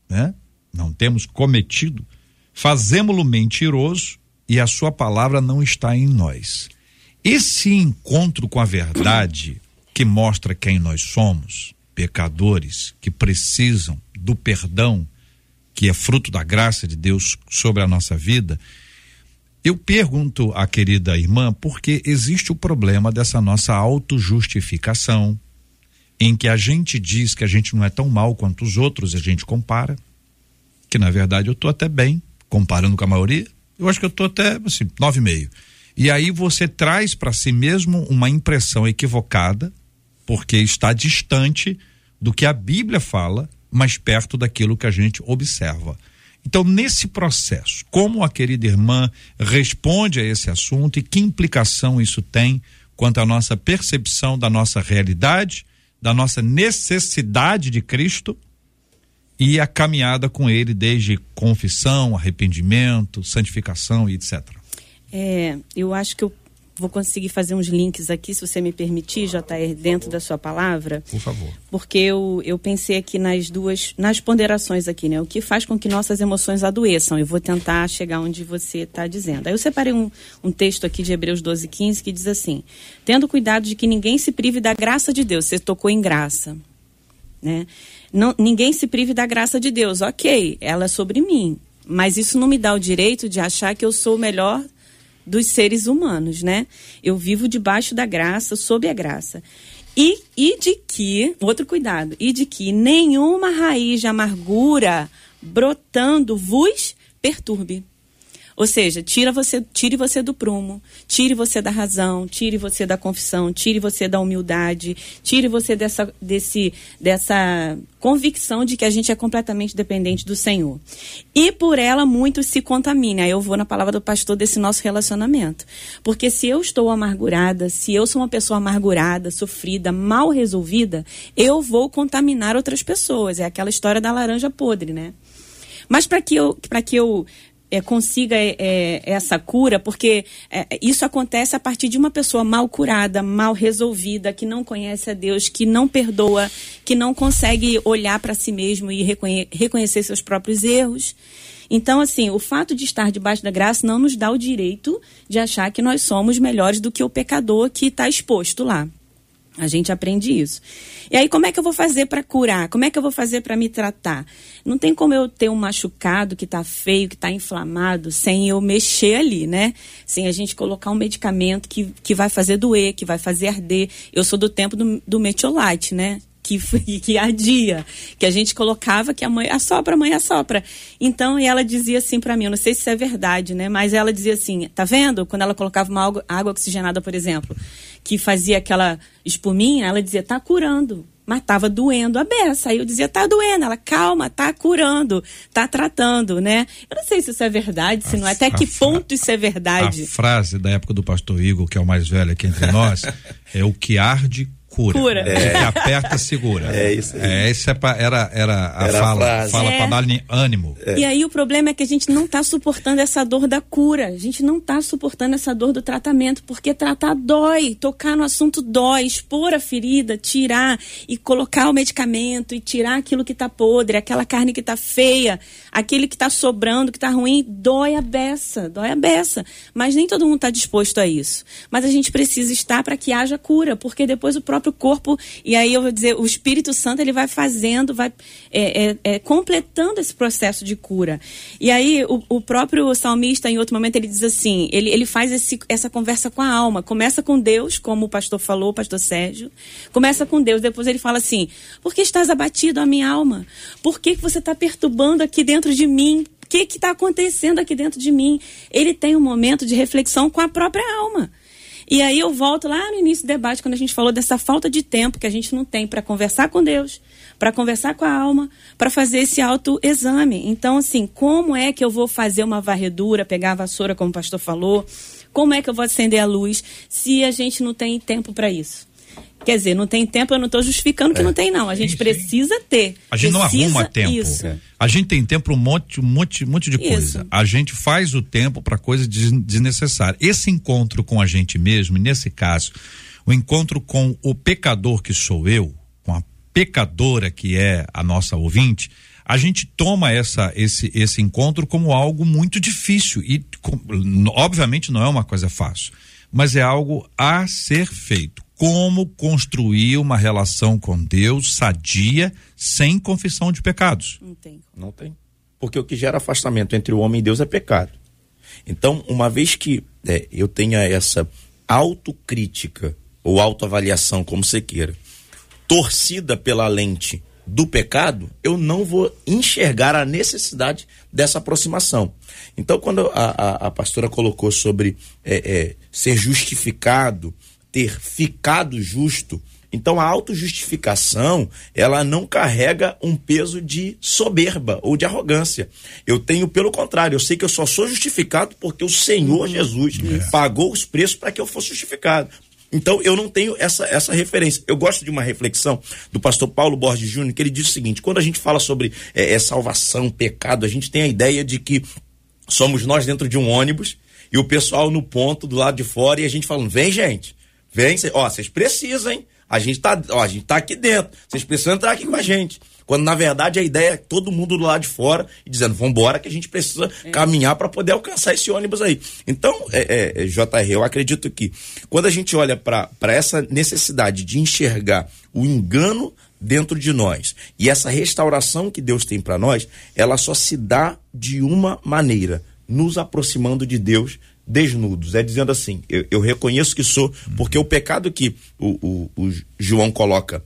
Speaker 1: né? Não temos cometido, fazemos-lo mentiroso e a sua palavra não está em nós. Esse encontro com a verdade que mostra quem nós somos, pecadores que precisam do perdão que é fruto da graça de Deus sobre a nossa vida, Eu pergunto à querida irmã porque existe o problema dessa nossa autojustificação, em que a gente diz que a gente não é tão mal quanto os outros, a gente compara, que na verdade eu tô até bem, comparando com a maioria, eu acho que eu tô até assim, nove e meio. E aí você traz para si mesmo uma impressão equivocada, porque está distante do que a Bíblia fala, mas perto daquilo que a gente observa. Então, nesse processo, como a querida irmã responde a esse assunto e que implicação isso tem quanto à nossa percepção da nossa realidade, da nossa necessidade de Cristo e a caminhada com Ele desde confissão, arrependimento, santificação e etc.
Speaker 3: É, eu acho que eu vou conseguir fazer uns links aqui, se você me permitir, JR, dentro da sua palavra.
Speaker 1: Por favor.
Speaker 3: Porque eu, eu pensei aqui nas duas, nas ponderações aqui, né? O que faz com que nossas emoções adoeçam. Eu vou tentar chegar onde você está dizendo. Aí eu separei um, um texto aqui de Hebreus 12, 15, que diz assim: Tendo cuidado de que ninguém se prive da graça de Deus. Você tocou em graça, né? Não, ninguém se prive da graça de Deus. Ok, ela é sobre mim. Mas isso não me dá o direito de achar que eu sou o melhor dos seres humanos, né? Eu vivo debaixo da graça, sob a graça. E, e de que, outro cuidado, e de que nenhuma raiz de amargura brotando vos perturbe. Ou seja, tira você, tire você do prumo, tire você da razão, tire você da confissão, tire você da humildade, tire você dessa, desse, dessa convicção de que a gente é completamente dependente do Senhor. E por ela muito se contamina. Aí eu vou na palavra do pastor desse nosso relacionamento. Porque se eu estou amargurada, se eu sou uma pessoa amargurada, sofrida, mal resolvida, eu vou contaminar outras pessoas. É aquela história da laranja podre, né? Mas para que eu, para que eu é, consiga é, é, essa cura, porque é, isso acontece a partir de uma pessoa mal curada, mal resolvida, que não conhece a Deus, que não perdoa, que não consegue olhar para si mesmo e reconhe reconhecer seus próprios erros. Então, assim, o fato de estar debaixo da graça não nos dá o direito de achar que nós somos melhores do que o pecador que está exposto lá. A gente aprende isso. E aí, como é que eu vou fazer para curar? Como é que eu vou fazer para me tratar? Não tem como eu ter um machucado que está feio, que está inflamado, sem eu mexer ali, né? Sem a gente colocar um medicamento que, que vai fazer doer, que vai fazer arder. Eu sou do tempo do, do metiolate, né? que, <laughs> que ardia, que a gente colocava que a mãe assopra, a mãe assopra. Então, ela dizia assim para mim, eu não sei se isso é verdade, né? Mas ela dizia assim, tá vendo? Quando ela colocava uma água, água oxigenada, por exemplo, que fazia aquela espuminha, ela dizia, tá curando. Mas estava doendo a beça. Aí eu dizia, tá doendo. Ela, calma, tá curando, tá tratando, né? Eu não sei se isso é verdade, se a, não é. Até que ponto isso é verdade.
Speaker 1: A frase da época do pastor Igor, que é o mais velho aqui entre nós, <laughs> é o que arde cura. cura. É. Que aperta, segura.
Speaker 4: É isso aí.
Speaker 1: É, essa é era, era a era fala, a fala é. para dar ânimo.
Speaker 3: É. E aí o problema é que a gente não está suportando essa dor da cura. A gente não está suportando essa dor do tratamento, porque tratar dói, tocar no assunto dói, expor a ferida, tirar e colocar o medicamento e tirar aquilo que está podre, aquela carne que está feia, aquele que está sobrando, que está ruim, dói a beça, dói a beça. Mas nem todo mundo está disposto a isso. Mas a gente precisa estar para que haja cura, porque depois o próprio próprio corpo, e aí eu vou dizer, o Espírito Santo ele vai fazendo, vai é, é, é, completando esse processo de cura. E aí o, o, próprio salmista, em outro momento, ele diz assim: ele, ele faz esse, essa conversa com a alma. Começa com Deus, como o pastor falou, o pastor Sérgio. Começa com Deus, depois ele fala assim: Por que estás abatido, a minha alma? Por que, que você está perturbando aqui dentro de mim? O que está acontecendo aqui dentro de mim? Ele tem um momento de reflexão com a própria alma. E aí eu volto lá no início do debate, quando a gente falou dessa falta de tempo que a gente não tem para conversar com Deus, para conversar com a alma, para fazer esse autoexame. Então, assim, como é que eu vou fazer uma varredura, pegar a vassoura, como o pastor falou? Como é que eu vou acender a luz se a gente não tem tempo para isso? Quer dizer, não tem tempo, eu não estou justificando que é. não tem, não. A gente sim, precisa ter.
Speaker 1: A gente
Speaker 3: precisa
Speaker 1: não arruma tempo. Isso. A gente tem tempo para um monte, um monte, um monte de isso. coisa. A gente faz o tempo para coisa desnecessária. Esse encontro com a gente mesmo, nesse caso, o encontro com o pecador que sou eu, com a pecadora que é a nossa ouvinte, a gente toma essa, esse, esse encontro como algo muito difícil e, com, obviamente, não é uma coisa fácil, mas é algo a ser feito como construir uma relação com Deus sadia, sem confissão de pecados.
Speaker 4: Não tem. Não tem. Porque o que gera afastamento entre o homem e Deus é pecado. Então, uma vez que é, eu tenha essa autocrítica ou autoavaliação, como você queira, torcida pela lente do pecado, eu não vou enxergar a necessidade dessa aproximação. Então, quando a, a, a pastora colocou sobre é, é, ser justificado, ter ficado justo, então a autojustificação, ela não carrega um peso de soberba ou de arrogância. Eu tenho pelo contrário, eu sei que eu só sou justificado porque o Senhor uhum. Jesus é. pagou os preços para que eu fosse justificado. Então eu não tenho essa, essa referência. Eu gosto de uma reflexão do pastor Paulo Borges Júnior, que ele diz o seguinte: quando a gente fala sobre é, é, salvação, pecado, a gente tem a ideia de que somos nós dentro de um ônibus e o pessoal no ponto do lado de fora e a gente falando: vem, gente, vem, cê, ó, vocês precisam, hein? A gente tá, ó, a gente tá aqui dentro, vocês precisam entrar aqui com a gente. Quando na verdade a ideia é todo mundo do lado de fora e dizendo, vamos embora que a gente precisa é. caminhar para poder alcançar esse ônibus aí. Então, é, é, é JR, eu acredito que quando a gente olha para essa necessidade de enxergar o engano dentro de nós e essa restauração que Deus tem para nós, ela só se dá de uma maneira, nos aproximando de Deus desnudos. É dizendo assim, eu, eu reconheço que sou, porque o pecado que o, o, o João coloca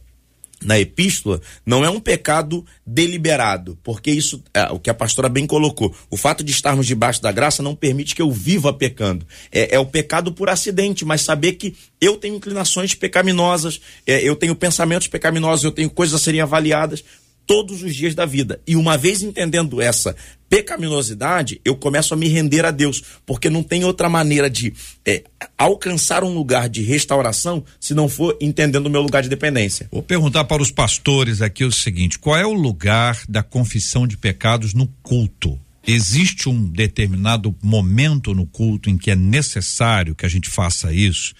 Speaker 4: na epístola não é um pecado deliberado, porque isso é o que a pastora bem colocou. O fato de estarmos debaixo da graça não permite que eu viva pecando. É, é o pecado por acidente, mas saber que eu tenho inclinações pecaminosas, é, eu tenho pensamentos pecaminosos, eu tenho coisas a serem avaliadas todos os dias da vida. E uma vez entendendo essa pecaminosidade, eu começo a me render a Deus, porque não tem outra maneira de é, alcançar um lugar de restauração se não for entendendo o meu lugar de dependência.
Speaker 1: Vou perguntar para os pastores aqui o seguinte: qual é o lugar da confissão de pecados no culto? Existe um determinado momento no culto em que é necessário que a gente faça isso?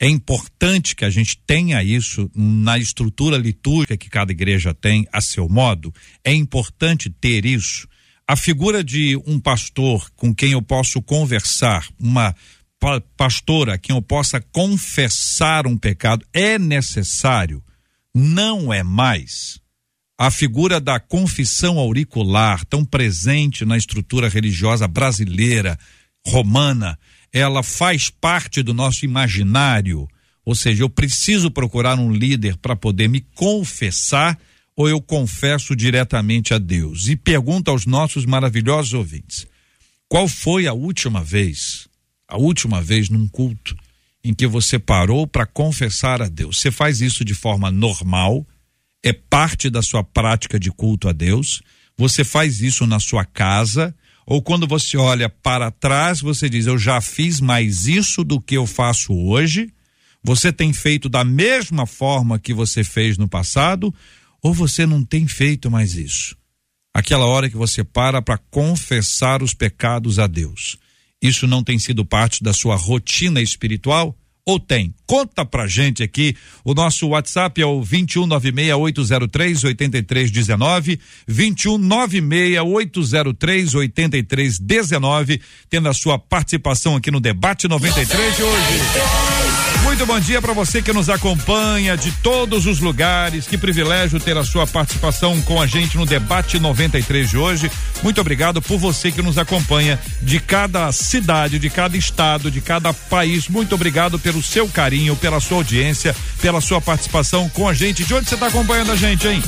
Speaker 1: É importante que a gente tenha isso na estrutura litúrgica que cada igreja tem a seu modo. É importante ter isso. A figura de um pastor com quem eu posso conversar, uma pastora a quem eu possa confessar um pecado, é necessário. Não é mais. A figura da confissão auricular, tão presente na estrutura religiosa brasileira, romana, ela faz parte do nosso imaginário. Ou seja, eu preciso procurar um líder para poder me confessar ou eu confesso diretamente a Deus? E pergunto aos nossos maravilhosos ouvintes: qual foi a última vez, a última vez num culto em que você parou para confessar a Deus? Você faz isso de forma normal? É parte da sua prática de culto a Deus? Você faz isso na sua casa? Ou quando você olha para trás, você diz: Eu já fiz mais isso do que eu faço hoje. Você tem feito da mesma forma que você fez no passado, ou você não tem feito mais isso? Aquela hora que você para para confessar os pecados a Deus. Isso não tem sido parte da sua rotina espiritual? Ou tem? Conta pra gente aqui. O nosso WhatsApp é o 2196-803 8319, 2196-803 8319, tendo a sua participação aqui no debate 93 de hoje. Muito bom dia para você que nos acompanha de todos os lugares. Que privilégio ter a sua participação com a gente no debate 93 de hoje. Muito obrigado por você que nos acompanha de cada cidade, de cada estado, de cada país. Muito obrigado pelo seu carinho, pela sua audiência, pela sua participação com a gente. De onde você está acompanhando a gente, hein?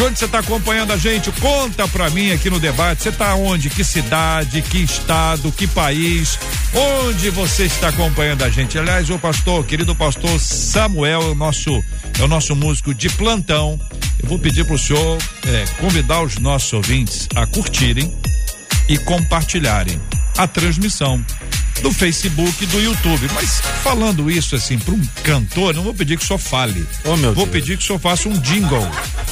Speaker 1: De onde você está acompanhando a gente? Conta para mim aqui no debate. Você está onde? Que cidade? Que estado? Que país? Onde você está acompanhando a gente? Aliás, o pastor, querido pastor Samuel, é o nosso, é o nosso músico de plantão. Eu vou pedir para o senhor é, convidar os nossos ouvintes a curtirem e compartilharem a transmissão do Facebook e do YouTube. Mas falando isso assim para um cantor, não vou pedir que o senhor fale. Oh, vou Deus. pedir que o senhor faça um jingle.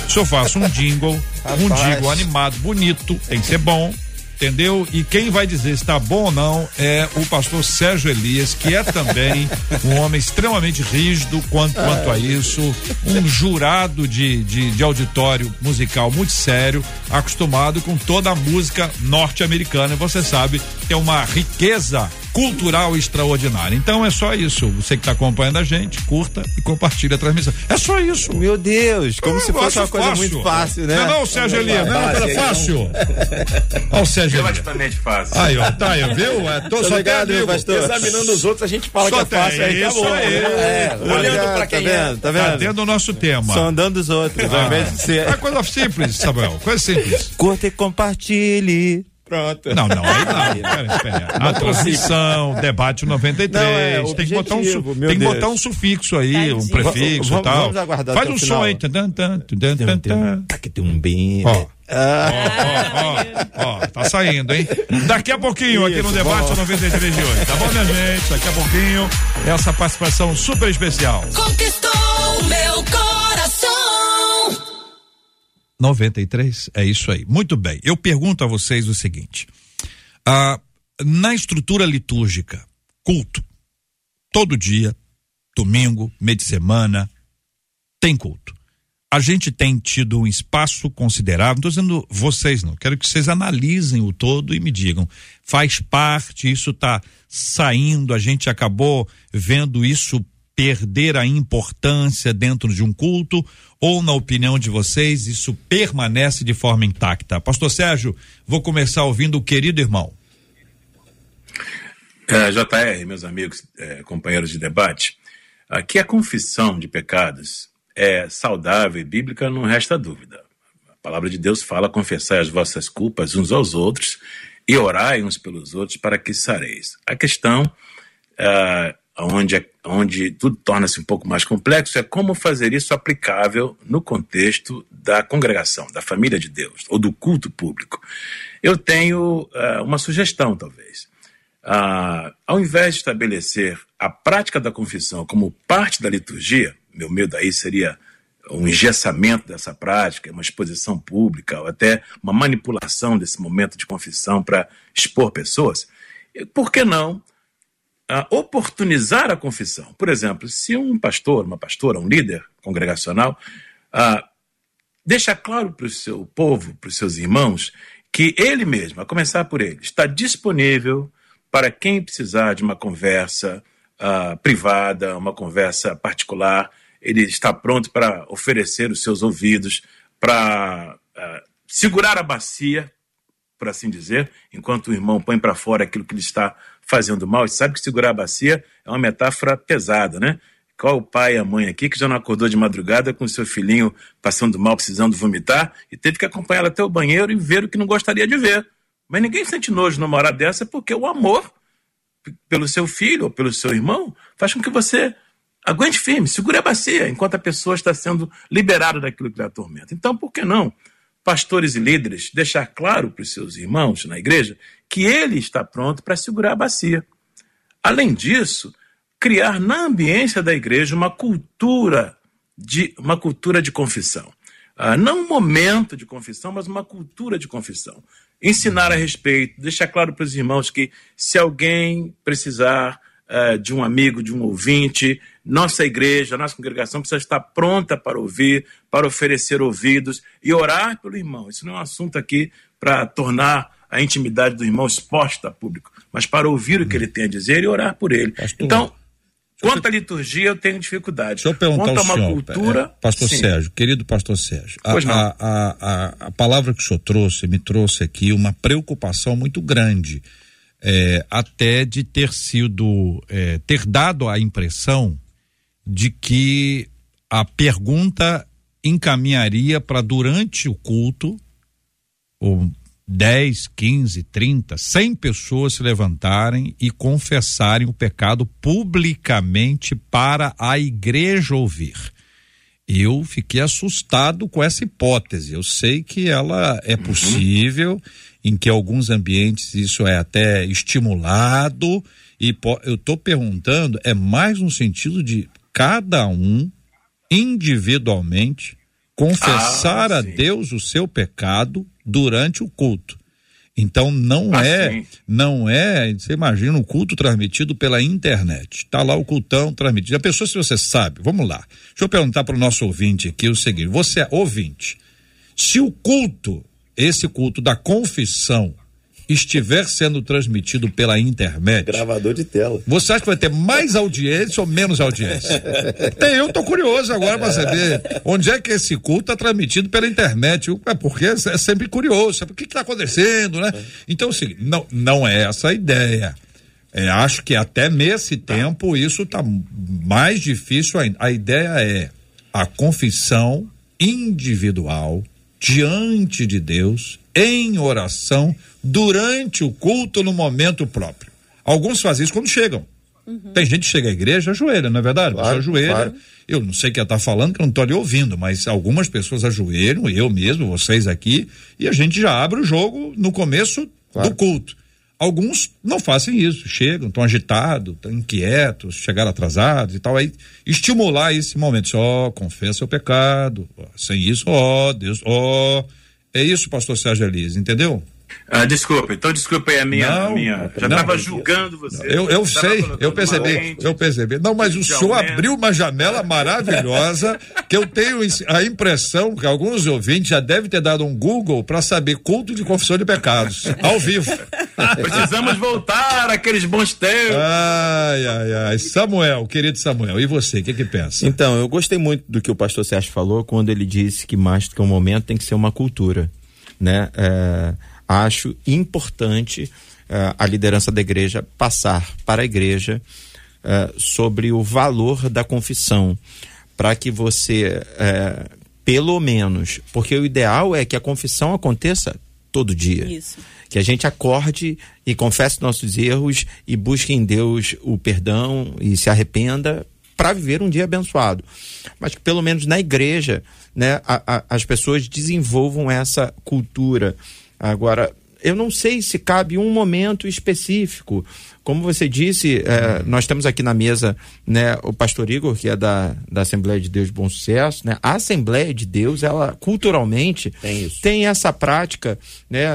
Speaker 1: O senhor faça um jingle, um jingle animado, bonito, tem que ser bom entendeu? E quem vai dizer se está bom ou não é o pastor Sérgio Elias, que é também um homem extremamente rígido quanto, quanto a isso, um jurado de, de, de auditório musical muito sério, acostumado com toda a música norte-americana. E você sabe, tem uma riqueza cultural extraordinária. Então é só isso. Você que está acompanhando a gente, curta e compartilhe a transmissão. É só isso.
Speaker 2: Meu Deus, como se fosse uma coisa muito fácil, né?
Speaker 1: Não, não, Sérgio Elias, não, é uma fácil. Olha <laughs> o Sérgio
Speaker 5: Relativamente fácil.
Speaker 1: Aí, ó, tá aí, viu? É, tô, só
Speaker 4: ligado, amigo, pastor. Examinando os outros, a gente fala só que é fácil, aí
Speaker 1: acabou. Aí.
Speaker 4: É, olhando pra quem tá
Speaker 2: vendo, é. Tá vendo? Tá
Speaker 1: dentro do nosso tema.
Speaker 2: Sondando os outros, ao invés de ser...
Speaker 1: É coisa simples, Samuel, coisa simples.
Speaker 2: Curta e compartilhe.
Speaker 1: Pronto. Não, não, aí não. Pera, espera. A transmissão, debate 93. Não, é, tem, que botar, um, tem que botar um sufixo aí, Tadinho. um prefixo e tal. Vamos aguardar Faz um som aí.
Speaker 2: Tem um bem.
Speaker 1: Ó. Ah. Ó, ó, ó, tá saindo, hein? Daqui a pouquinho, aqui no Debate 93 de hoje, tá bom, minha gente? Daqui a pouquinho, essa participação super especial.
Speaker 7: Conquistou o meu coração.
Speaker 1: 93, é isso aí. Muito bem. Eu pergunto a vocês o seguinte: ah, na estrutura litúrgica, culto, todo dia, domingo, meio de semana, tem culto. A gente tem tido um espaço considerável, não estou dizendo vocês não, quero que vocês analisem o todo e me digam, faz parte, isso está saindo, a gente acabou vendo isso perder a importância dentro de um culto ou, na opinião de vocês, isso permanece de forma intacta? Pastor Sérgio, vou começar ouvindo o querido irmão.
Speaker 5: É, JR, meus amigos, é, companheiros de debate, aqui a confissão de pecados é saudável e bíblica, não resta dúvida. A palavra de Deus fala: confessai as vossas culpas uns aos outros e orai uns pelos outros para que sareis. A questão é, onde, é, onde tudo torna-se um pouco mais complexo, é como fazer isso aplicável no contexto da congregação, da família de Deus, ou do culto público. Eu tenho uh, uma sugestão, talvez. Uh, ao invés de estabelecer a prática da confissão como parte da liturgia, meu medo aí seria um engessamento dessa prática, uma exposição pública, ou até uma manipulação desse momento de confissão para expor pessoas, por que não a oportunizar a confissão. Por exemplo, se um pastor, uma pastora, um líder congregacional, uh, deixa claro para o seu povo, para os seus irmãos, que ele mesmo, a começar por ele, está disponível para quem precisar de uma conversa uh, privada, uma conversa particular, ele está pronto para oferecer os seus ouvidos, para uh, segurar a bacia, por assim dizer, enquanto o irmão põe para fora aquilo que ele está fazendo mal. Sabe que segurar a bacia é uma metáfora pesada, né? Qual o pai e a mãe aqui que já não acordou de madrugada com seu filhinho passando mal, precisando vomitar, e teve que acompanhá-la até o banheiro e ver o que não gostaria de ver. Mas ninguém sente nojo numa hora dessa porque o amor pelo seu filho ou pelo seu irmão faz com que você aguente firme, segure a bacia enquanto a pessoa está sendo liberada daquilo que lhe atormenta. Então, por que não pastores e líderes deixar claro para os seus irmãos na igreja que ele está pronto para segurar a bacia. Além disso, criar na ambiência da igreja uma cultura de uma cultura de confissão. Ah, não um momento de confissão, mas uma cultura de confissão. Ensinar a respeito, deixar claro para os irmãos que se alguém precisar uh, de um amigo, de um ouvinte, nossa igreja, nossa congregação precisa estar pronta para ouvir, para oferecer ouvidos e orar pelo irmão. Isso não é um assunto aqui para tornar a intimidade do irmão exposta a público, mas para ouvir o que ele tem a dizer e orar por ele. Pastor, então, quanto à liturgia, eu tenho dificuldade.
Speaker 1: Deixa eu perguntar quanto a uma senhor, cultura. É, pastor sim. Sérgio, querido pastor Sérgio, a, a, a, a, palavra que o senhor trouxe me trouxe aqui uma preocupação muito grande. É, até de ter sido, é, ter dado a impressão de que a pergunta encaminharia para durante o culto, ou 10, 15, 30, 100 pessoas se levantarem e confessarem o pecado publicamente para a igreja ouvir. Eu fiquei assustado com essa hipótese. Eu sei que ela é uhum. possível, uhum. em que alguns ambientes isso é até estimulado, e eu estou perguntando, é mais no sentido de cada um, individualmente, confessar ah, a Deus o seu pecado durante o culto. Então não ah, é, sim. não é, você imagina um culto transmitido pela internet. Tá lá o cultão transmitido. A pessoa se você sabe, vamos lá. Deixa eu perguntar para o nosso ouvinte aqui o seguinte, você é ouvinte. Se o culto, esse culto da confissão estiver sendo transmitido pela internet.
Speaker 4: Gravador de tela.
Speaker 1: Você acha que vai ter mais audiência ou menos audiência? <laughs> Tem, eu tô curioso agora para saber onde é que esse culto está transmitido pela internet. É porque é sempre curioso, sabe o que está acontecendo, né? Então, assim, não, não é essa a ideia. É, acho que até nesse tempo isso está mais difícil ainda. A ideia é a confissão individual diante de Deus em oração durante o culto no momento próprio. Alguns fazem isso quando chegam. Uhum. Tem gente que chega à igreja, ajoelha, não é verdade? Claro, Você ajoelha. Claro. Eu não sei quem está falando, que eu não estou ali ouvindo, mas algumas pessoas ajoelham, eu mesmo, vocês aqui, e a gente já abre o jogo no começo claro. do culto. Alguns não fazem isso, chegam, estão agitados, estão inquietos, chegaram atrasados e tal. Aí estimular esse momento, ó, oh, confessa o pecado, sem isso, ó, oh, Deus, ó. Oh. É isso, pastor Sérgio Elise, entendeu?
Speaker 5: Ah, desculpa, então desculpa aí a minha. Não, a minha já estava julgando você.
Speaker 1: Eu, eu sei, eu percebi, eu percebi. Não, mas o senhor abriu uma janela maravilhosa que eu tenho a impressão que alguns ouvintes já devem ter dado um Google para saber culto de confissão de pecados, ao vivo. <laughs>
Speaker 5: Precisamos voltar àqueles bons tempos.
Speaker 1: Ai, ai, ai. Samuel, querido Samuel, e você, o que que pensa?
Speaker 2: Então, eu gostei muito do que o pastor Sérgio falou quando ele disse que mais do que um momento tem que ser uma cultura, né? É acho importante uh, a liderança da igreja passar para a igreja uh, sobre o valor da confissão, para que você, uh, pelo menos, porque o ideal é que a confissão aconteça todo dia.
Speaker 3: Isso.
Speaker 2: Que a gente acorde e confesse nossos erros e busque em Deus o perdão e se arrependa para viver um dia abençoado. Mas que pelo menos na igreja, né, a, a, as pessoas desenvolvam essa cultura Agora, eu não sei se cabe um momento específico. Como você disse, é, nós temos aqui na mesa né, o pastor Igor, que é da, da Assembleia de Deus de Bom Sucesso. Né? A Assembleia de Deus, ela culturalmente tem, tem essa prática, né,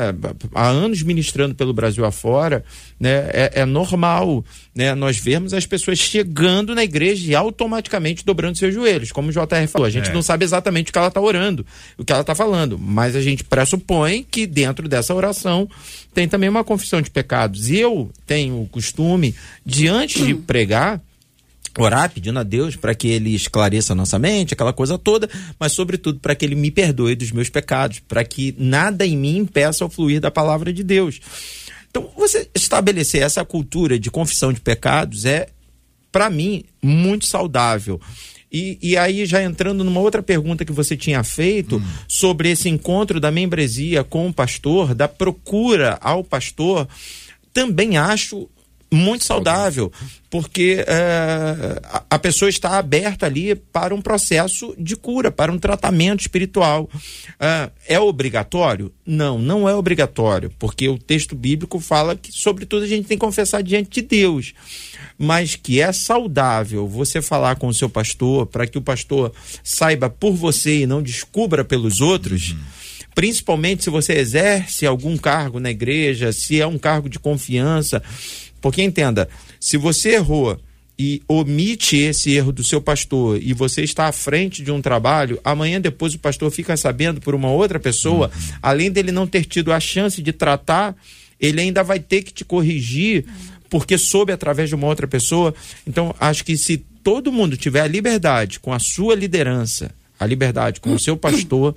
Speaker 2: há anos ministrando pelo Brasil afora, né, é, é normal né, nós vermos as pessoas chegando na igreja e automaticamente dobrando seus joelhos, como o JR falou. A gente é. não sabe exatamente o que ela está orando, o que ela está falando, mas a gente pressupõe que dentro dessa oração tem também uma confissão de pecados. E eu tenho o costume de, antes de pregar, orar pedindo a Deus para que ele esclareça a nossa mente, aquela coisa toda, mas sobretudo para que ele me perdoe dos meus pecados, para que nada em mim impeça o fluir da palavra de Deus. Então, você estabelecer essa cultura de confissão de pecados é, para mim, muito saudável. E, e, aí, já entrando numa outra pergunta que você tinha feito hum. sobre esse encontro da membresia com o pastor, da procura ao pastor, também acho muito saudável, porque é, a pessoa está aberta ali para um processo de cura, para um tratamento espiritual. É, é obrigatório? Não, não é obrigatório, porque o texto bíblico fala que, sobretudo, a gente tem que confessar diante de Deus. Mas que é saudável você falar com o seu pastor para que o pastor saiba por você e não descubra pelos outros. Uhum principalmente se você exerce algum cargo na igreja, se é um cargo de confiança, porque entenda, se você errou e omite esse erro do seu pastor e você está à frente de um trabalho, amanhã depois o pastor fica sabendo por uma outra pessoa, uhum. além dele não ter tido a chance de tratar, ele ainda vai ter que te corrigir porque soube através de uma outra pessoa. Então, acho que se todo mundo tiver a liberdade com a sua liderança, a liberdade com o seu pastor,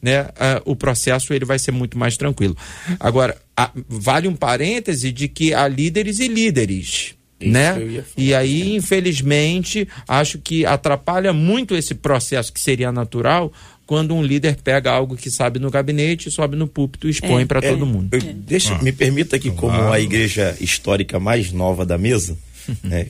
Speaker 2: né, uh, o processo ele vai ser muito mais tranquilo. Agora, a, vale um parêntese de que há líderes e líderes. Isso né? E aí, infelizmente, acho que atrapalha muito esse processo que seria natural quando um líder pega algo que sabe no gabinete, sobe no púlpito e expõe é, para é, todo mundo.
Speaker 4: Eu, deixa, ah, me permita que, como a igreja histórica mais nova da mesa, <laughs> né,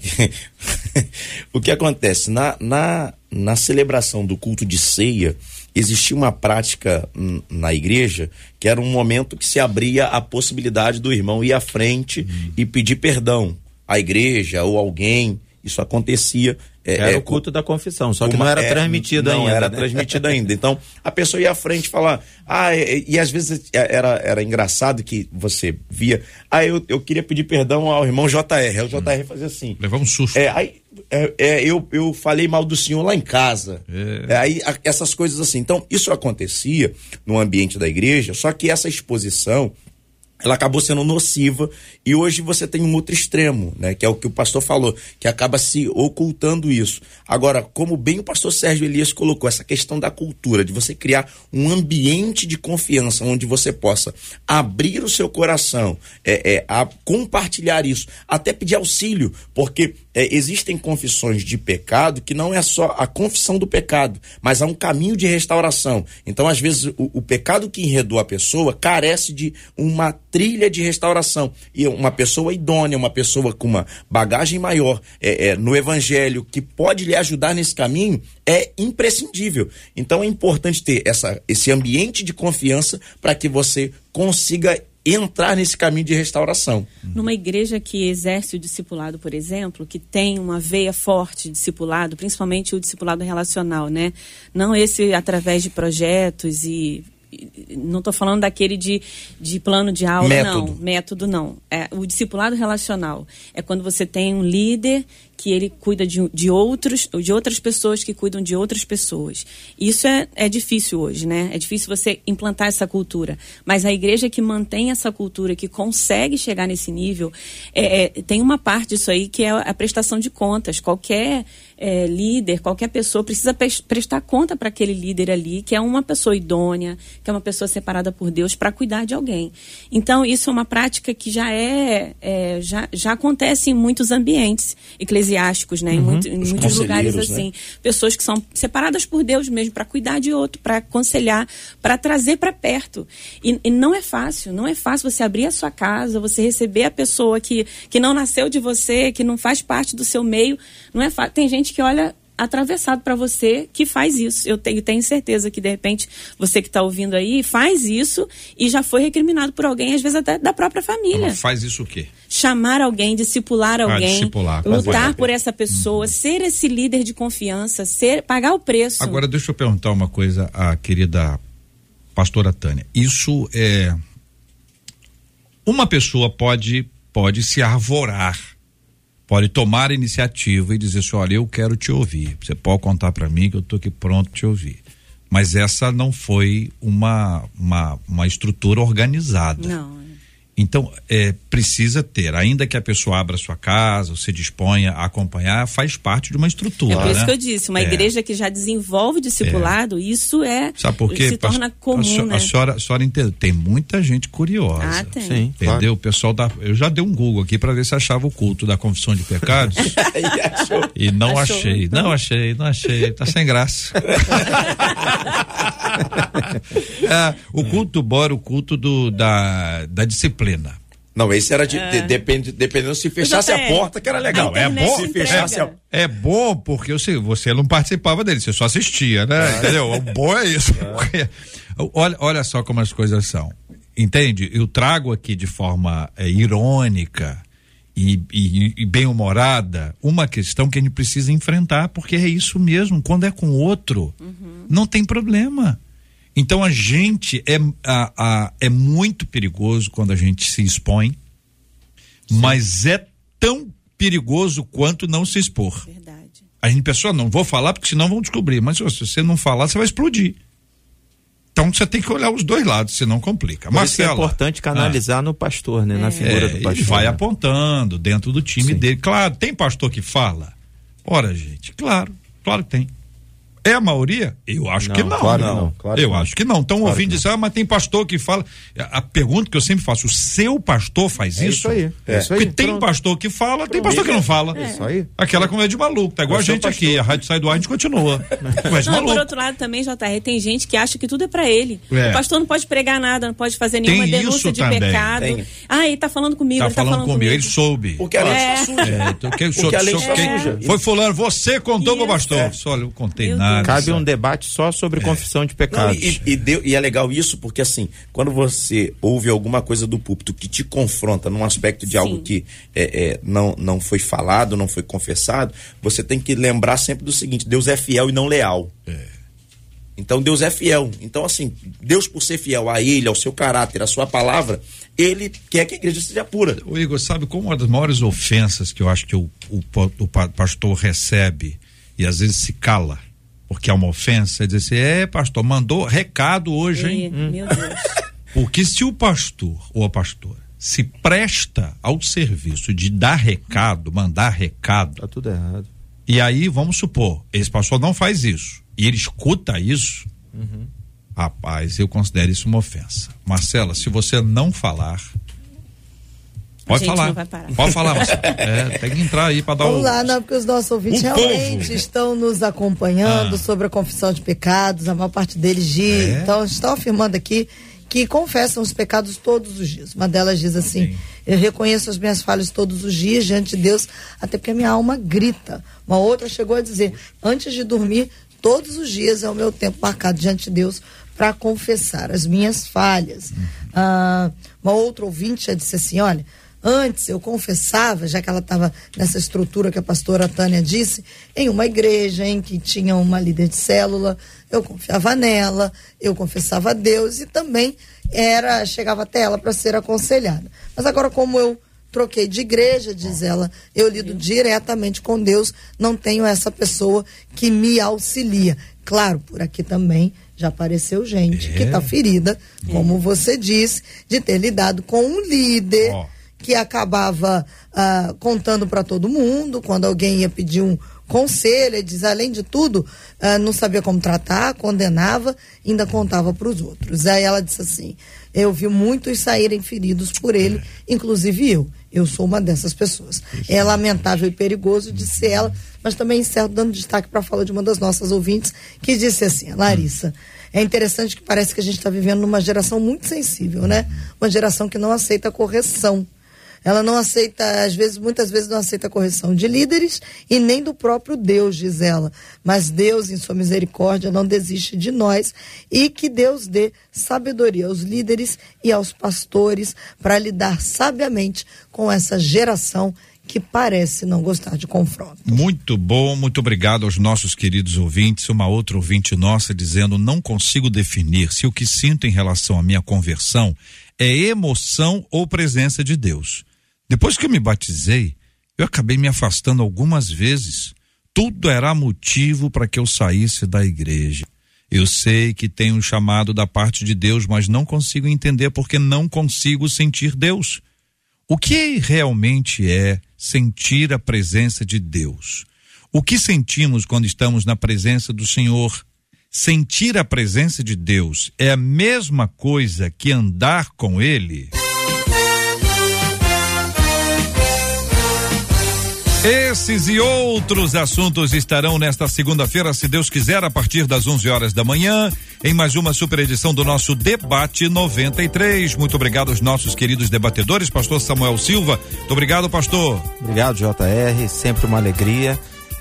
Speaker 4: <laughs> o que acontece na, na, na celebração do culto de ceia, existia uma prática na igreja que era um momento que se abria a possibilidade do irmão ir à frente uhum. e pedir perdão à igreja ou alguém. Isso acontecia.
Speaker 2: É, era é, o culto da confissão, só que não era é, transmitido
Speaker 4: não
Speaker 2: ainda.
Speaker 4: Não era né? <laughs> transmitido ainda. Então, a pessoa ia à frente falar. Ah, e, e, às vezes era, era engraçado que você via. Ah, eu, eu queria pedir perdão ao irmão JR. Aí o JR fazia assim.
Speaker 1: Levar um susto.
Speaker 4: É, aí é, é, eu, eu falei mal do senhor lá em casa. É. é. aí a, essas coisas assim. Então, isso acontecia no ambiente da igreja, só que essa exposição ela acabou sendo nociva e hoje você tem um outro extremo, né, que é o que o pastor falou, que acaba se ocultando isso. Agora, como bem o pastor Sérgio Elias colocou, essa questão da cultura, de você criar um ambiente de confiança onde você possa abrir o seu coração, é, é a compartilhar isso, até pedir auxílio, porque é, existem confissões de pecado que não é só a confissão do pecado, mas há um caminho de restauração. Então, às vezes, o, o pecado que enredou a pessoa carece de uma trilha de restauração. E uma pessoa idônea, uma pessoa com uma bagagem maior é, é, no evangelho, que pode lhe ajudar nesse caminho, é imprescindível. Então é importante ter essa, esse ambiente de confiança para que você consiga entrar nesse caminho de restauração.
Speaker 3: Numa igreja que exerce o discipulado, por exemplo, que tem uma veia forte de discipulado, principalmente o discipulado relacional, né? Não esse através de projetos e não estou falando daquele de, de plano de aula, método. não. Método não. É, o discipulado relacional é quando você tem um líder que ele cuida de, de, outros, de outras pessoas que cuidam de outras pessoas. Isso é, é difícil hoje, né? É difícil você implantar essa cultura. Mas a igreja que mantém essa cultura, que consegue chegar nesse nível, é, é, tem uma parte disso aí que é a prestação de contas. Qualquer é, líder, qualquer pessoa precisa prestar conta para aquele líder ali, que é uma pessoa idônea, que é uma pessoa separada por Deus para cuidar de alguém. Então, isso é uma prática que já é, é já, já acontece em muitos ambientes eclesiásticos eclesiásticos, né? Uhum. Em, muito, em muitos lugares né? assim. Né? Pessoas que são separadas por Deus mesmo, para cuidar de outro, para aconselhar, para trazer para perto. E, e, não é fácil, não é fácil você abrir a sua casa, você receber a pessoa que, que não nasceu de você, que não faz parte do seu meio. Não é fácil. Tem gente que olha atravessado para você que faz isso. Eu tenho, tenho certeza que, de repente, você que está ouvindo aí faz isso e já foi recriminado por alguém, às vezes até da própria família.
Speaker 1: Faz isso o quê?
Speaker 3: Chamar alguém, discipular ah, alguém, ah, discipular, lutar por essa pessoa, uhum. ser esse líder de confiança, ser pagar o preço.
Speaker 1: Agora, deixa eu perguntar uma coisa à querida pastora Tânia. Isso é. Uma pessoa pode, pode se arvorar pode tomar a iniciativa e dizer assim, olha, eu quero te ouvir. Você pode contar para mim que eu estou aqui pronto te ouvir. Mas essa não foi uma, uma, uma estrutura organizada.
Speaker 3: Não.
Speaker 1: Então, é, precisa ter, ainda que a pessoa abra sua casa, se disponha a acompanhar, faz parte de uma estrutura. É
Speaker 3: por isso
Speaker 1: né?
Speaker 3: que eu disse, uma é. igreja que já desenvolve discipulado, é. isso é.
Speaker 1: Sabe por quê?
Speaker 3: Se torna comum. A, senhora,
Speaker 1: né? a senhora, a senhora entende, tem muita gente curiosa.
Speaker 3: Ah, tem.
Speaker 1: Sim, entendeu? Claro. O pessoal da. Eu já dei um Google aqui para ver se achava o culto da confissão de pecados. <laughs> e, e não Achou, achei, então. não achei, não achei. Tá sem graça. <laughs> <laughs> é, o culto bora, o culto do, da, da disciplina.
Speaker 4: Não, esse era de, é. de, depend, dependendo se fechasse a porta, que era legal.
Speaker 1: Não, é bom. Se fechasse a... É bom porque você, você não participava dele, você só assistia, né? É. Entendeu? O bom é isso. É. Olha, olha só como as coisas são. Entende? Eu trago aqui de forma é, irônica e, e, e bem-humorada uma questão que a gente precisa enfrentar, porque é isso mesmo. Quando é com outro, uhum. não tem problema. Então a gente é, a, a, é muito perigoso quando a gente se expõe, Sim. mas é tão perigoso quanto não se expor.
Speaker 3: Verdade.
Speaker 1: A gente pensou, não vou falar porque senão vão descobrir, mas se você não falar, você vai explodir. Então você tem que olhar os dois lados, senão complica.
Speaker 2: Mas é importante canalizar ah. no pastor, né? É. Na figura é, do pastor.
Speaker 1: Ele vai né? apontando dentro do time Sim. dele. Claro, tem pastor que fala. Ora, gente, claro, claro que tem. É a maioria? Eu acho não, que não.
Speaker 2: Claro não. Claro
Speaker 1: eu não. acho que não. Então, claro ouvindo dizer, ah, mas tem pastor que fala. A pergunta que eu sempre faço: o seu pastor faz
Speaker 2: é
Speaker 1: isso?
Speaker 2: Isso aí. É. Isso aí.
Speaker 1: Porque tem pastor que fala, Pronto. tem pastor que não fala.
Speaker 2: É. Isso aí.
Speaker 1: Aquela conversa de maluco. Tá igual a gente aqui. A rádio sai do ar, a gente continua. <laughs>
Speaker 3: Mas não, por outro lado também, JR, tem gente que acha que tudo é pra ele. É. O pastor não pode pregar nada, não pode fazer nenhuma tem denúncia de também. pecado. Tem. Ah, ele tá falando comigo.
Speaker 1: Tá,
Speaker 3: ele
Speaker 1: falando, tá falando comigo. Ele soube.
Speaker 4: Porque a lei é. É,
Speaker 1: então, quem, Porque a lei suja. Foi fulano, você contou pro pastor. Olha, eu contei nada.
Speaker 2: Cabe um debate só sobre é. confissão de pecados. Não,
Speaker 4: e, e, deu, e, é legal isso porque, assim, quando você ouve alguma coisa do púlpito que te confronta num aspecto de Sim. algo que é, é, não, não foi falado, não foi confessado, você tem que lembrar sempre do seguinte: Deus é fiel e não leal. É. Então Deus é fiel. Então, assim, Deus, por ser fiel a Ele, ao seu caráter, à sua palavra, Ele quer que a igreja seja pura.
Speaker 1: O Igor, sabe como uma das maiores ofensas que eu acho que o, o, o pastor recebe e às vezes se cala porque é uma ofensa, é dizer assim, é, pastor, mandou recado hoje, hein?
Speaker 3: E, meu Deus. <laughs>
Speaker 1: Porque se o pastor ou a pastora se presta ao serviço de dar recado, mandar recado.
Speaker 2: Tá tudo errado.
Speaker 1: E aí, vamos supor, esse pastor não faz isso. E ele escuta isso.
Speaker 2: Uhum.
Speaker 1: Rapaz, eu considero isso uma ofensa. Marcela, se você não falar. Pode falar. Pode falar. <laughs> É, tem que entrar aí para dar
Speaker 6: Vamos
Speaker 1: o.
Speaker 6: lá, não, porque os nossos ouvintes
Speaker 1: o
Speaker 6: realmente
Speaker 1: povo.
Speaker 6: estão nos acompanhando
Speaker 1: Ah.
Speaker 6: sobre a confissão de pecados, a maior parte deles diz.
Speaker 1: É?
Speaker 6: Então, estão afirmando aqui que confessam os pecados todos os dias. Uma delas diz assim: Eu reconheço as minhas falhas todos os dias diante de Deus, até porque a minha alma grita. Uma outra chegou a dizer: Antes de dormir, todos os dias é o meu tempo marcado diante de Deus para confessar as minhas falhas. Ah, uma outra ouvinte já disse assim: Olha. Antes eu confessava, já que ela estava nessa estrutura que a pastora Tânia disse, em uma igreja em que tinha uma líder de célula, eu confiava nela, eu confessava a Deus e também era chegava até ela para ser aconselhada. Mas agora como eu troquei de igreja, diz ela, eu lido diretamente com Deus, não tenho essa pessoa que me auxilia. Claro, por aqui também já apareceu gente que está ferida, como você disse, de ter lidado com um líder que acabava ah, contando para todo mundo quando alguém ia pedir um conselho, ele diz, além de tudo, ah, não sabia como tratar, condenava, ainda contava para os outros. Aí ela disse assim: eu vi muitos saírem feridos por ele, inclusive eu. Eu sou uma dessas pessoas. É lamentável e perigoso, disse ela, mas também encerro dando destaque para a fala de uma das nossas ouvintes, que disse assim: Larissa. É interessante que parece que a gente está vivendo numa geração muito sensível, né? Uma geração que não aceita correção. Ela não aceita, às vezes, muitas vezes não aceita a correção de líderes e nem do próprio Deus, diz ela. Mas Deus, em sua misericórdia, não desiste de nós e que Deus dê sabedoria aos líderes e aos pastores para lidar sabiamente com essa geração que parece não gostar de confronto.
Speaker 1: Muito bom, muito obrigado aos nossos queridos ouvintes. Uma outra ouvinte nossa dizendo: não consigo definir se o que sinto em relação à minha conversão é emoção ou presença de Deus. Depois que eu me batizei, eu acabei me afastando algumas vezes. Tudo era motivo para que eu saísse da igreja. Eu sei que tenho um chamado da parte de Deus, mas não consigo entender porque não consigo sentir Deus. O que realmente é sentir a presença de Deus? O que sentimos quando estamos na presença do Senhor? Sentir a presença de Deus é a mesma coisa que andar com Ele? Esses e outros assuntos estarão nesta segunda-feira, se Deus quiser, a partir das 11 horas da manhã, em mais uma super edição do nosso Debate 93. Muito obrigado aos nossos queridos debatedores, Pastor Samuel Silva. Muito obrigado, Pastor.
Speaker 2: Obrigado, JR. Sempre uma alegria.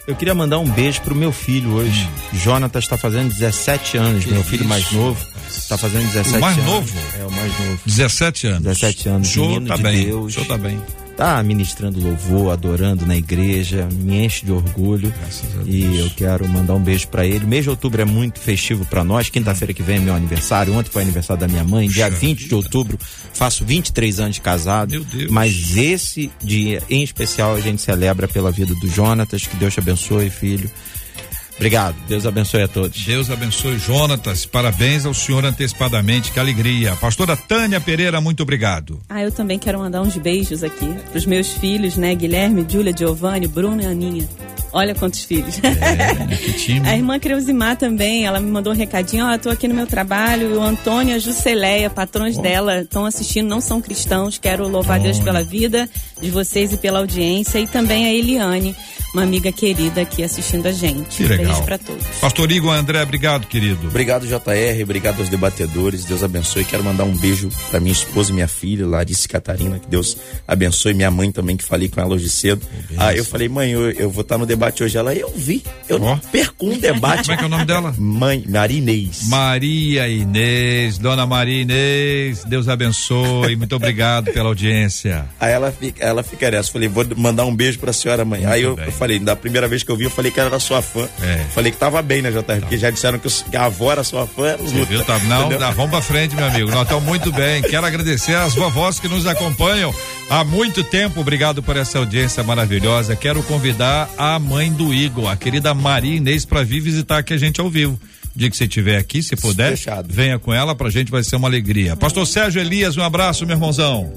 Speaker 2: Eu queria mandar um beijo pro meu filho hoje.
Speaker 1: Hum.
Speaker 2: Jonathan está fazendo 17 anos, meu filho mais novo. Está fazendo 17
Speaker 1: O mais
Speaker 2: anos.
Speaker 1: novo?
Speaker 2: É, o mais novo.
Speaker 1: 17 anos.
Speaker 2: 17 anos,
Speaker 1: senhor
Speaker 2: menino
Speaker 1: tá
Speaker 2: de
Speaker 1: bem.
Speaker 2: Deus.
Speaker 1: O senhor tá bem.
Speaker 2: Tá ministrando louvor, adorando na igreja, me enche de orgulho. E eu quero mandar um beijo para ele. Mês de outubro é muito festivo para nós. Quinta-feira que vem é meu aniversário. Ontem foi aniversário da minha mãe. Dia 20 de outubro faço 23 anos de casado.
Speaker 1: Meu Deus.
Speaker 2: Mas esse dia em especial a gente celebra pela vida do Jonatas. Que Deus te abençoe, filho. Obrigado. Deus abençoe a todos.
Speaker 1: Deus abençoe Jonatas. Parabéns ao senhor antecipadamente. Que alegria. Pastora Tânia Pereira, muito obrigado.
Speaker 3: Ah, eu também quero mandar uns beijos aqui pros meus filhos, né? Guilherme, Júlia, Giovanni, Bruno e Aninha. Olha quantos filhos.
Speaker 1: É, <laughs> que time.
Speaker 3: A irmã Creusimar também, ela me mandou um recadinho, ó, eu tô aqui no meu trabalho, o Antônio e a Jusceleia, patrões dela, estão assistindo, não são cristãos, quero louvar Deus pela vida de vocês e pela audiência, e também a Eliane, uma amiga querida aqui assistindo a gente.
Speaker 1: Que legal.
Speaker 3: Beijo pra todos.
Speaker 1: Pastor Igor André, obrigado, querido.
Speaker 4: Obrigado, JR. Obrigado aos debatedores. Deus abençoe. Quero mandar um beijo para minha esposa e minha filha, Larissa e Catarina. Que Deus abençoe. Minha mãe também, que falei com ela hoje cedo. Ah, eu falei, mãe, eu, eu vou estar no debate hoje. Ela, eu vi. Eu não perco um debate.
Speaker 1: Como é que é o nome dela?
Speaker 4: Mãe, Maria Inês.
Speaker 1: Maria Inês, Dona Maria Inês, Deus abençoe. Muito obrigado pela audiência.
Speaker 4: Aí ela fica, ela fica nessa. Falei, vou mandar um beijo pra senhora, mãe. Aí eu, eu falei, da primeira vez que eu vi, eu falei que era sua fã.
Speaker 1: É.
Speaker 4: Falei que tava bem, né, JR? Porque já disseram que, os- que a avó era sua fã.
Speaker 1: Viu? Tá, não, tá, vamos pra frente, meu amigo. Nós estamos muito bem. Quero agradecer às vovós que nos acompanham há muito tempo. Obrigado por essa audiência maravilhosa. Quero convidar a mãe do Igor, a querida Maria Inês, para vir visitar aqui a gente ao vivo. dia que você estiver aqui, se puder,
Speaker 2: Fechado.
Speaker 1: venha com ela, pra gente vai ser uma alegria. Pastor Sérgio Elias, um abraço, meu irmãozão.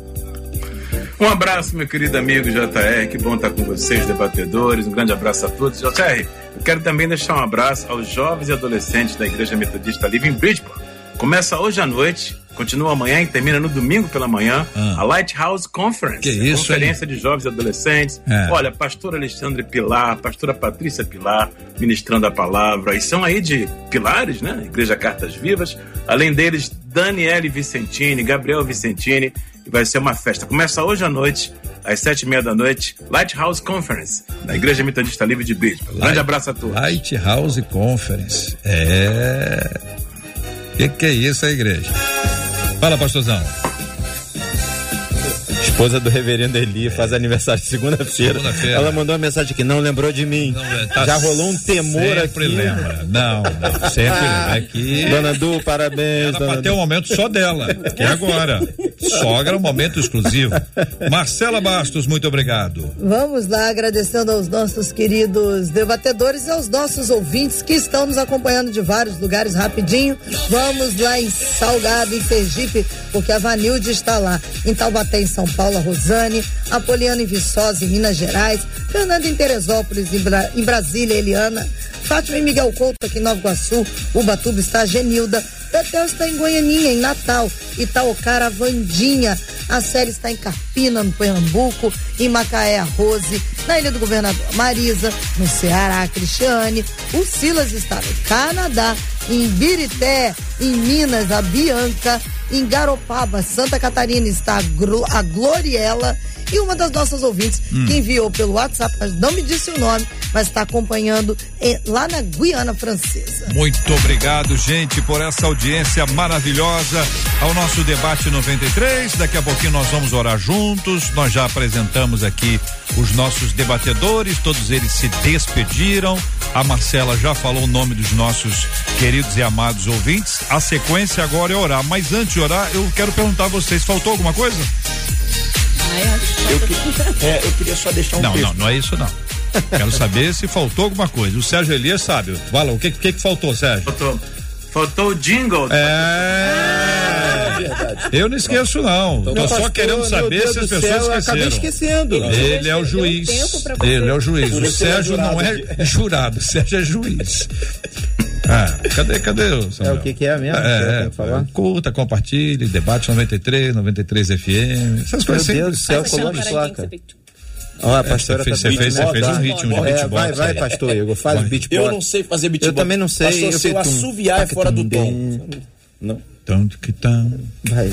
Speaker 5: Um abraço, meu querido amigo JR, que bom estar com vocês, debatedores. Um grande abraço a todos. JR, eu quero também deixar um abraço aos jovens e adolescentes da Igreja Metodista Livre em Bridgeport. Começa hoje à noite, continua amanhã e termina no domingo pela manhã,
Speaker 1: Ah.
Speaker 5: a Lighthouse Conference.
Speaker 1: Que isso,
Speaker 5: Conferência de jovens e adolescentes.
Speaker 1: É.
Speaker 5: Olha, pastor Alexandre Pilar, pastora Patrícia Pilar, ministrando a palavra. E são aí de pilares, né? Igreja Cartas Vivas. Além deles, Daniele Vicentini, Gabriel Vicentini. E vai ser uma festa. Começa hoje à noite, às sete e meia da noite, Lighthouse Conference, da Igreja Metodista Livre de. Grande
Speaker 1: Light-
Speaker 5: abraço a todos.
Speaker 1: Lighthouse Conference. É. Que que é isso, a igreja? Fala, pastorzão.
Speaker 2: Esposa do reverendo Eli faz aniversário segunda-feira.
Speaker 1: Segunda-feira.
Speaker 2: Ela mandou uma mensagem que não lembrou de mim.
Speaker 1: Não, é, tá
Speaker 2: Já rolou um temor
Speaker 1: sempre
Speaker 2: aqui.
Speaker 1: lembra. Não, não, sempre lembra. É que
Speaker 2: Dona Du, parabéns.
Speaker 1: era pra ter um momento só dela, que é agora. Sogra, um momento exclusivo. Marcela Bastos, muito obrigado.
Speaker 6: Vamos lá, agradecendo aos nossos queridos debatedores e aos nossos ouvintes que estão nos acompanhando de vários lugares rapidinho. Vamos lá em Salgado, em Sergipe, porque a Vanilde está lá. Em Taubaté, em São Paulo, a Rosane. Apoliana em Viçosa, em Minas Gerais. Fernanda em Teresópolis, em, Bra- em Brasília, Eliana. Fátima e Miguel Couto aqui em Nova Iguaçu. Ubatuba está a Genilda. Betel está em Goianinha, em Natal. Itaocara, a Vandinha. A série está em Carpina, no Pernambuco. Em Macaé, Rose. Na Ilha do Governador, Marisa. No Ceará, Cristiane. O Silas está no Canadá. Em Birité, em Minas, a Bianca. Em Garopaba, Santa Catarina, está a Gloriela. E uma das nossas ouvintes que enviou pelo WhatsApp, mas não me disse o nome, mas está acompanhando eh, lá na Guiana Francesa.
Speaker 1: Muito obrigado, gente, por essa audiência maravilhosa ao nosso debate 93. Daqui a pouquinho nós vamos orar juntos. Nós já apresentamos aqui os nossos debatedores, todos eles se despediram. A Marcela já falou o nome dos nossos queridos e amados ouvintes. A sequência agora é orar, mas antes de orar, eu quero perguntar a vocês: faltou alguma coisa?
Speaker 4: Eu, que- é, eu queria só deixar um
Speaker 1: Não,
Speaker 4: texto.
Speaker 1: não, não é isso não. Quero saber se faltou alguma coisa. O Sérgio Elias sabe. Fala, o que que, que faltou, Sérgio?
Speaker 5: Faltou, faltou o jingle.
Speaker 1: É. Eu não esqueço, não. Tô
Speaker 2: Meu
Speaker 1: só
Speaker 2: pastor,
Speaker 1: querendo saber se as pessoas
Speaker 2: céu, eu acabei
Speaker 1: esqueceram.
Speaker 2: esquecendo.
Speaker 1: Ele é o juiz. Ele é o juiz. O Sérgio não é jurado, <laughs> o Sérgio é juiz. Ah, cadê, cadê o Samuel?
Speaker 2: É o que que é mesmo que eu
Speaker 1: É, é
Speaker 2: falar?
Speaker 1: curta, compartilhe, debate 93, 93 FM. Essas
Speaker 2: Meu
Speaker 1: coisas sempre-
Speaker 2: Deus do céu, coloca placa. Ó, a pastora
Speaker 1: você fez-
Speaker 2: tá
Speaker 1: você fez- você fez um ritmo de
Speaker 2: É,
Speaker 1: beatbox
Speaker 2: Vai, vai,
Speaker 1: aí.
Speaker 2: pastor Igor, faz
Speaker 1: Vai.
Speaker 2: beatbox.
Speaker 4: Eu não sei fazer beatbox.
Speaker 2: Eu também não sei.
Speaker 4: Pastor, se eu
Speaker 2: fiz um-
Speaker 4: assoviar é fora do tom. Não.
Speaker 1: Tanto que tá.
Speaker 2: Vai,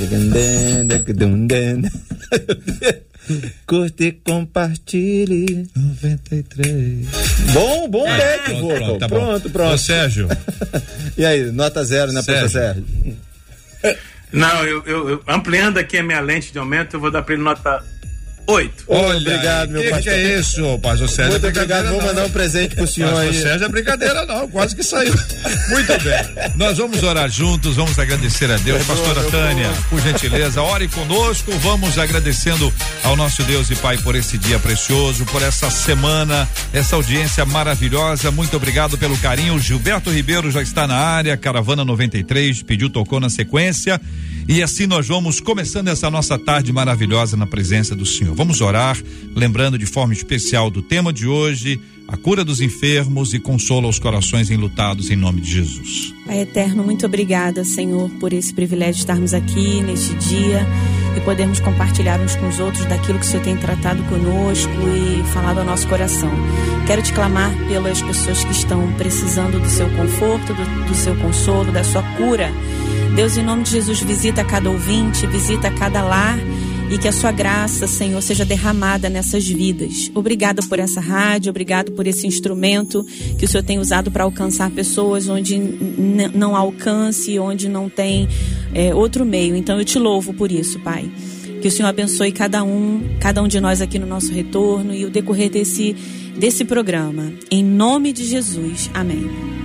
Speaker 2: Curte e compartilhe.
Speaker 1: 93.
Speaker 2: Bom, bom back
Speaker 1: Pronto,
Speaker 2: vocal.
Speaker 1: pronto, tá bom.
Speaker 2: pronto, pronto.
Speaker 1: Ô, Sérgio, <laughs>
Speaker 2: E aí, nota zero, né,
Speaker 1: Sérgio.
Speaker 2: professor Sérgio?
Speaker 5: Não, eu, eu- eu- ampliando aqui a minha lente de aumento, eu vou dar pra ele nota 8.
Speaker 1: olha,
Speaker 2: obrigado, meu
Speaker 1: que
Speaker 2: pastor.
Speaker 1: que é isso, pastor Sérgio?
Speaker 2: Muito
Speaker 1: É
Speaker 2: obrigado, vou mandar um presente pro senhor
Speaker 1: Pastor
Speaker 2: aí.
Speaker 1: Sérgio é brincadeira não, quase que saiu. <laughs> Muito bem. Nós vamos orar juntos, vamos agradecer a Deus. Pastora Tânia, por gentileza, ore conosco. Vamos agradecendo ao nosso Deus e Pai por esse dia precioso, por essa semana, essa audiência maravilhosa. Muito obrigado pelo carinho. Gilberto Ribeiro já está na área, Caravana 93, pediu, tocou na sequência. E assim nós vamos começando essa nossa tarde maravilhosa na presença do Senhor. Vamos orar, lembrando de forma especial do tema de hoje, a cura dos enfermos e consola os corações enlutados em nome de Jesus.
Speaker 3: Pai eterno, muito obrigada, Senhor, por esse privilégio de estarmos aqui neste dia e podermos compartilhar uns com os outros daquilo que o Senhor tem tratado conosco e falado ao nosso coração. Quero te clamar pelas pessoas que estão precisando do seu conforto, do, do seu consolo, da sua cura. Deus, em nome de Jesus, visita cada ouvinte, visita cada lar e que a sua graça, Senhor, seja derramada nessas vidas. Obrigada por essa rádio, obrigado por esse instrumento que o Senhor tem usado para alcançar pessoas onde não alcance, onde não tem é, outro meio. Então eu te louvo por isso, Pai. Que o Senhor abençoe cada um, cada um de nós aqui no nosso retorno e o decorrer desse, desse programa. Em nome de Jesus. Amém.